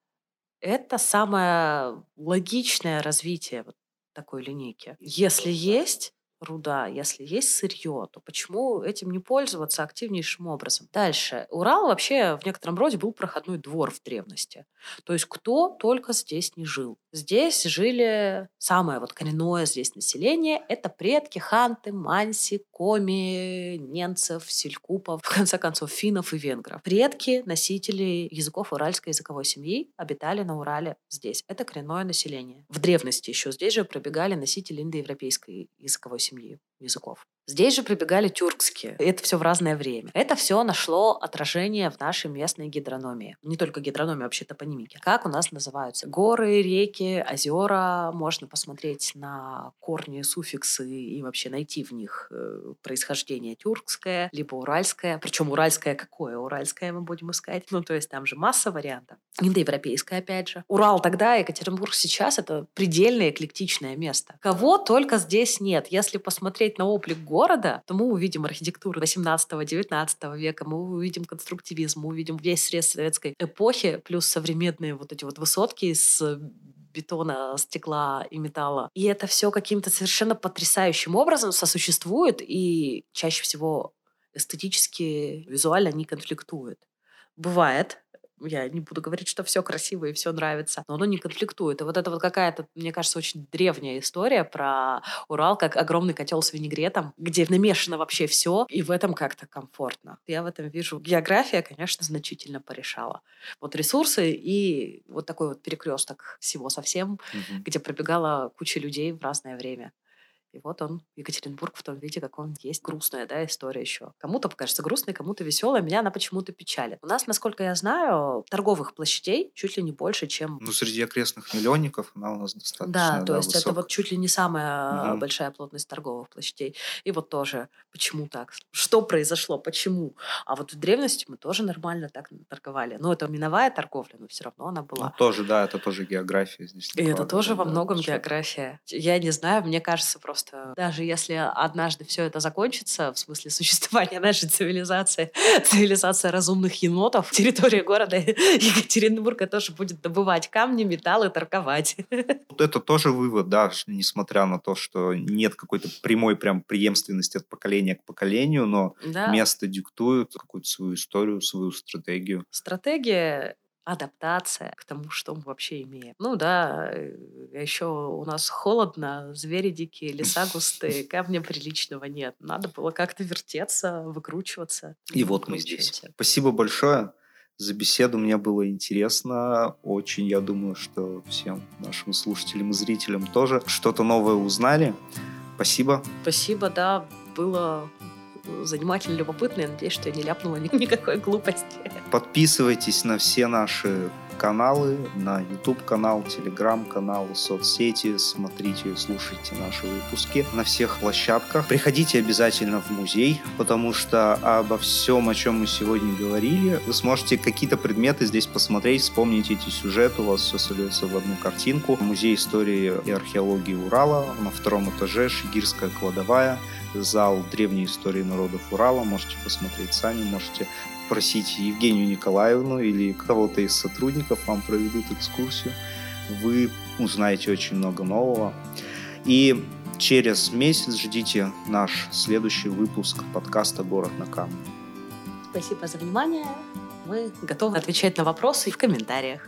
это самое логичное развитие вот такой линейки. Если есть руда, если есть сырье, то почему этим не пользоваться активнейшим образом? Дальше. Урал вообще в некотором роде был проходной двор в древности. То есть кто только здесь не жил. Здесь жили самое вот коренное здесь население. Это предки ханты, манси, коми, ненцев, селькупов, в конце концов, финнов и венгров. Предки носителей языков уральской языковой семьи обитали на Урале здесь. Это коренное население. В древности еще здесь же пробегали носители индоевропейской языковой семьи языков. Здесь же прибегали тюркские. Это все в разное время. Это все нашло отражение в нашей местной гидрономии. Не только гидрономии, а вообще топонимики. Как у нас называются? Горы, реки, озера. Можно посмотреть на корни, суффиксы и вообще найти в них э, происхождение тюркское, либо уральское. Причем уральское какое? Уральское мы будем искать. Ну, то есть там же масса вариантов. Индоевропейское, опять же. Урал тогда, Екатеринбург сейчас — это предельно эклектичное место. Кого только здесь нет. Если посмотреть на облик города, то мы увидим архитектуру 18-19 века, мы увидим конструктивизм, мы увидим весь срез советской эпохи, плюс современные вот эти вот высотки из бетона, стекла и металла. И это все каким-то совершенно потрясающим образом сосуществует и чаще всего эстетически, визуально не конфликтует. Бывает, я не буду говорить, что все красиво и все нравится, но оно не конфликтует. И вот это вот какая-то, мне кажется, очень древняя история про Урал как огромный котел с винегретом, где намешано вообще все, и в этом как-то комфортно. Я в этом вижу. География, конечно, значительно порешала. Вот ресурсы и вот такой вот перекресток всего совсем, угу. где пробегала куча людей в разное время. И вот он, Екатеринбург в том виде, как он есть. Грустная, да, история еще. Кому-то покажется грустной, кому-то веселая. Меня она почему-то печалит. У нас, насколько я знаю, торговых площадей чуть ли не больше, чем... Ну, среди окрестных миллионников она у нас достаточно Да, то да, есть высок. это вот чуть ли не самая угу. большая плотность торговых площадей. И вот тоже, почему так? Что произошло? Почему? А вот в древности мы тоже нормально так торговали. Ну, это миновая торговля, но все равно она была. Ну, тоже, да, это тоже география здесь. И это тоже во многом география. Я не знаю, мне кажется, просто просто даже если однажды все это закончится, в смысле существования нашей цивилизации, цивилизация разумных енотов, территория города Екатеринбурга тоже будет добывать камни, металлы, торговать. Вот это тоже вывод, да, несмотря на то, что нет какой-то прямой прям преемственности от поколения к поколению, но да. место диктует какую-то свою историю, свою стратегию. Стратегия адаптация к тому, что мы вообще имеем. Ну да, э, еще у нас холодно, звери дикие, леса густые, камня приличного нет. Надо было как-то вертеться, выкручиваться. И вот мы здесь. Спасибо большое за беседу. Мне было интересно. Очень, я думаю, что всем нашим слушателям и зрителям тоже что-то новое узнали. Спасибо. Спасибо, да. Было занимательно, любопытно. Я надеюсь, что я не ляпнула никакой глупости. Подписывайтесь на все наши каналы, на YouTube-канал, Telegram-канал, соцсети. Смотрите, слушайте наши выпуски на всех площадках. Приходите обязательно в музей, потому что обо всем, о чем мы сегодня говорили, вы сможете какие-то предметы здесь посмотреть, вспомнить эти сюжеты, у вас все сольется в одну картинку. Музей истории и археологии Урала на втором этаже, Шигирская кладовая, зал древней истории народов Урала. Можете посмотреть сами, можете просить Евгению Николаевну или кого-то из сотрудников вам проведут экскурсию. Вы узнаете очень много нового. И через месяц ждите наш следующий выпуск подкаста «Город на камне». Спасибо за внимание. Мы готовы отвечать на вопросы в комментариях.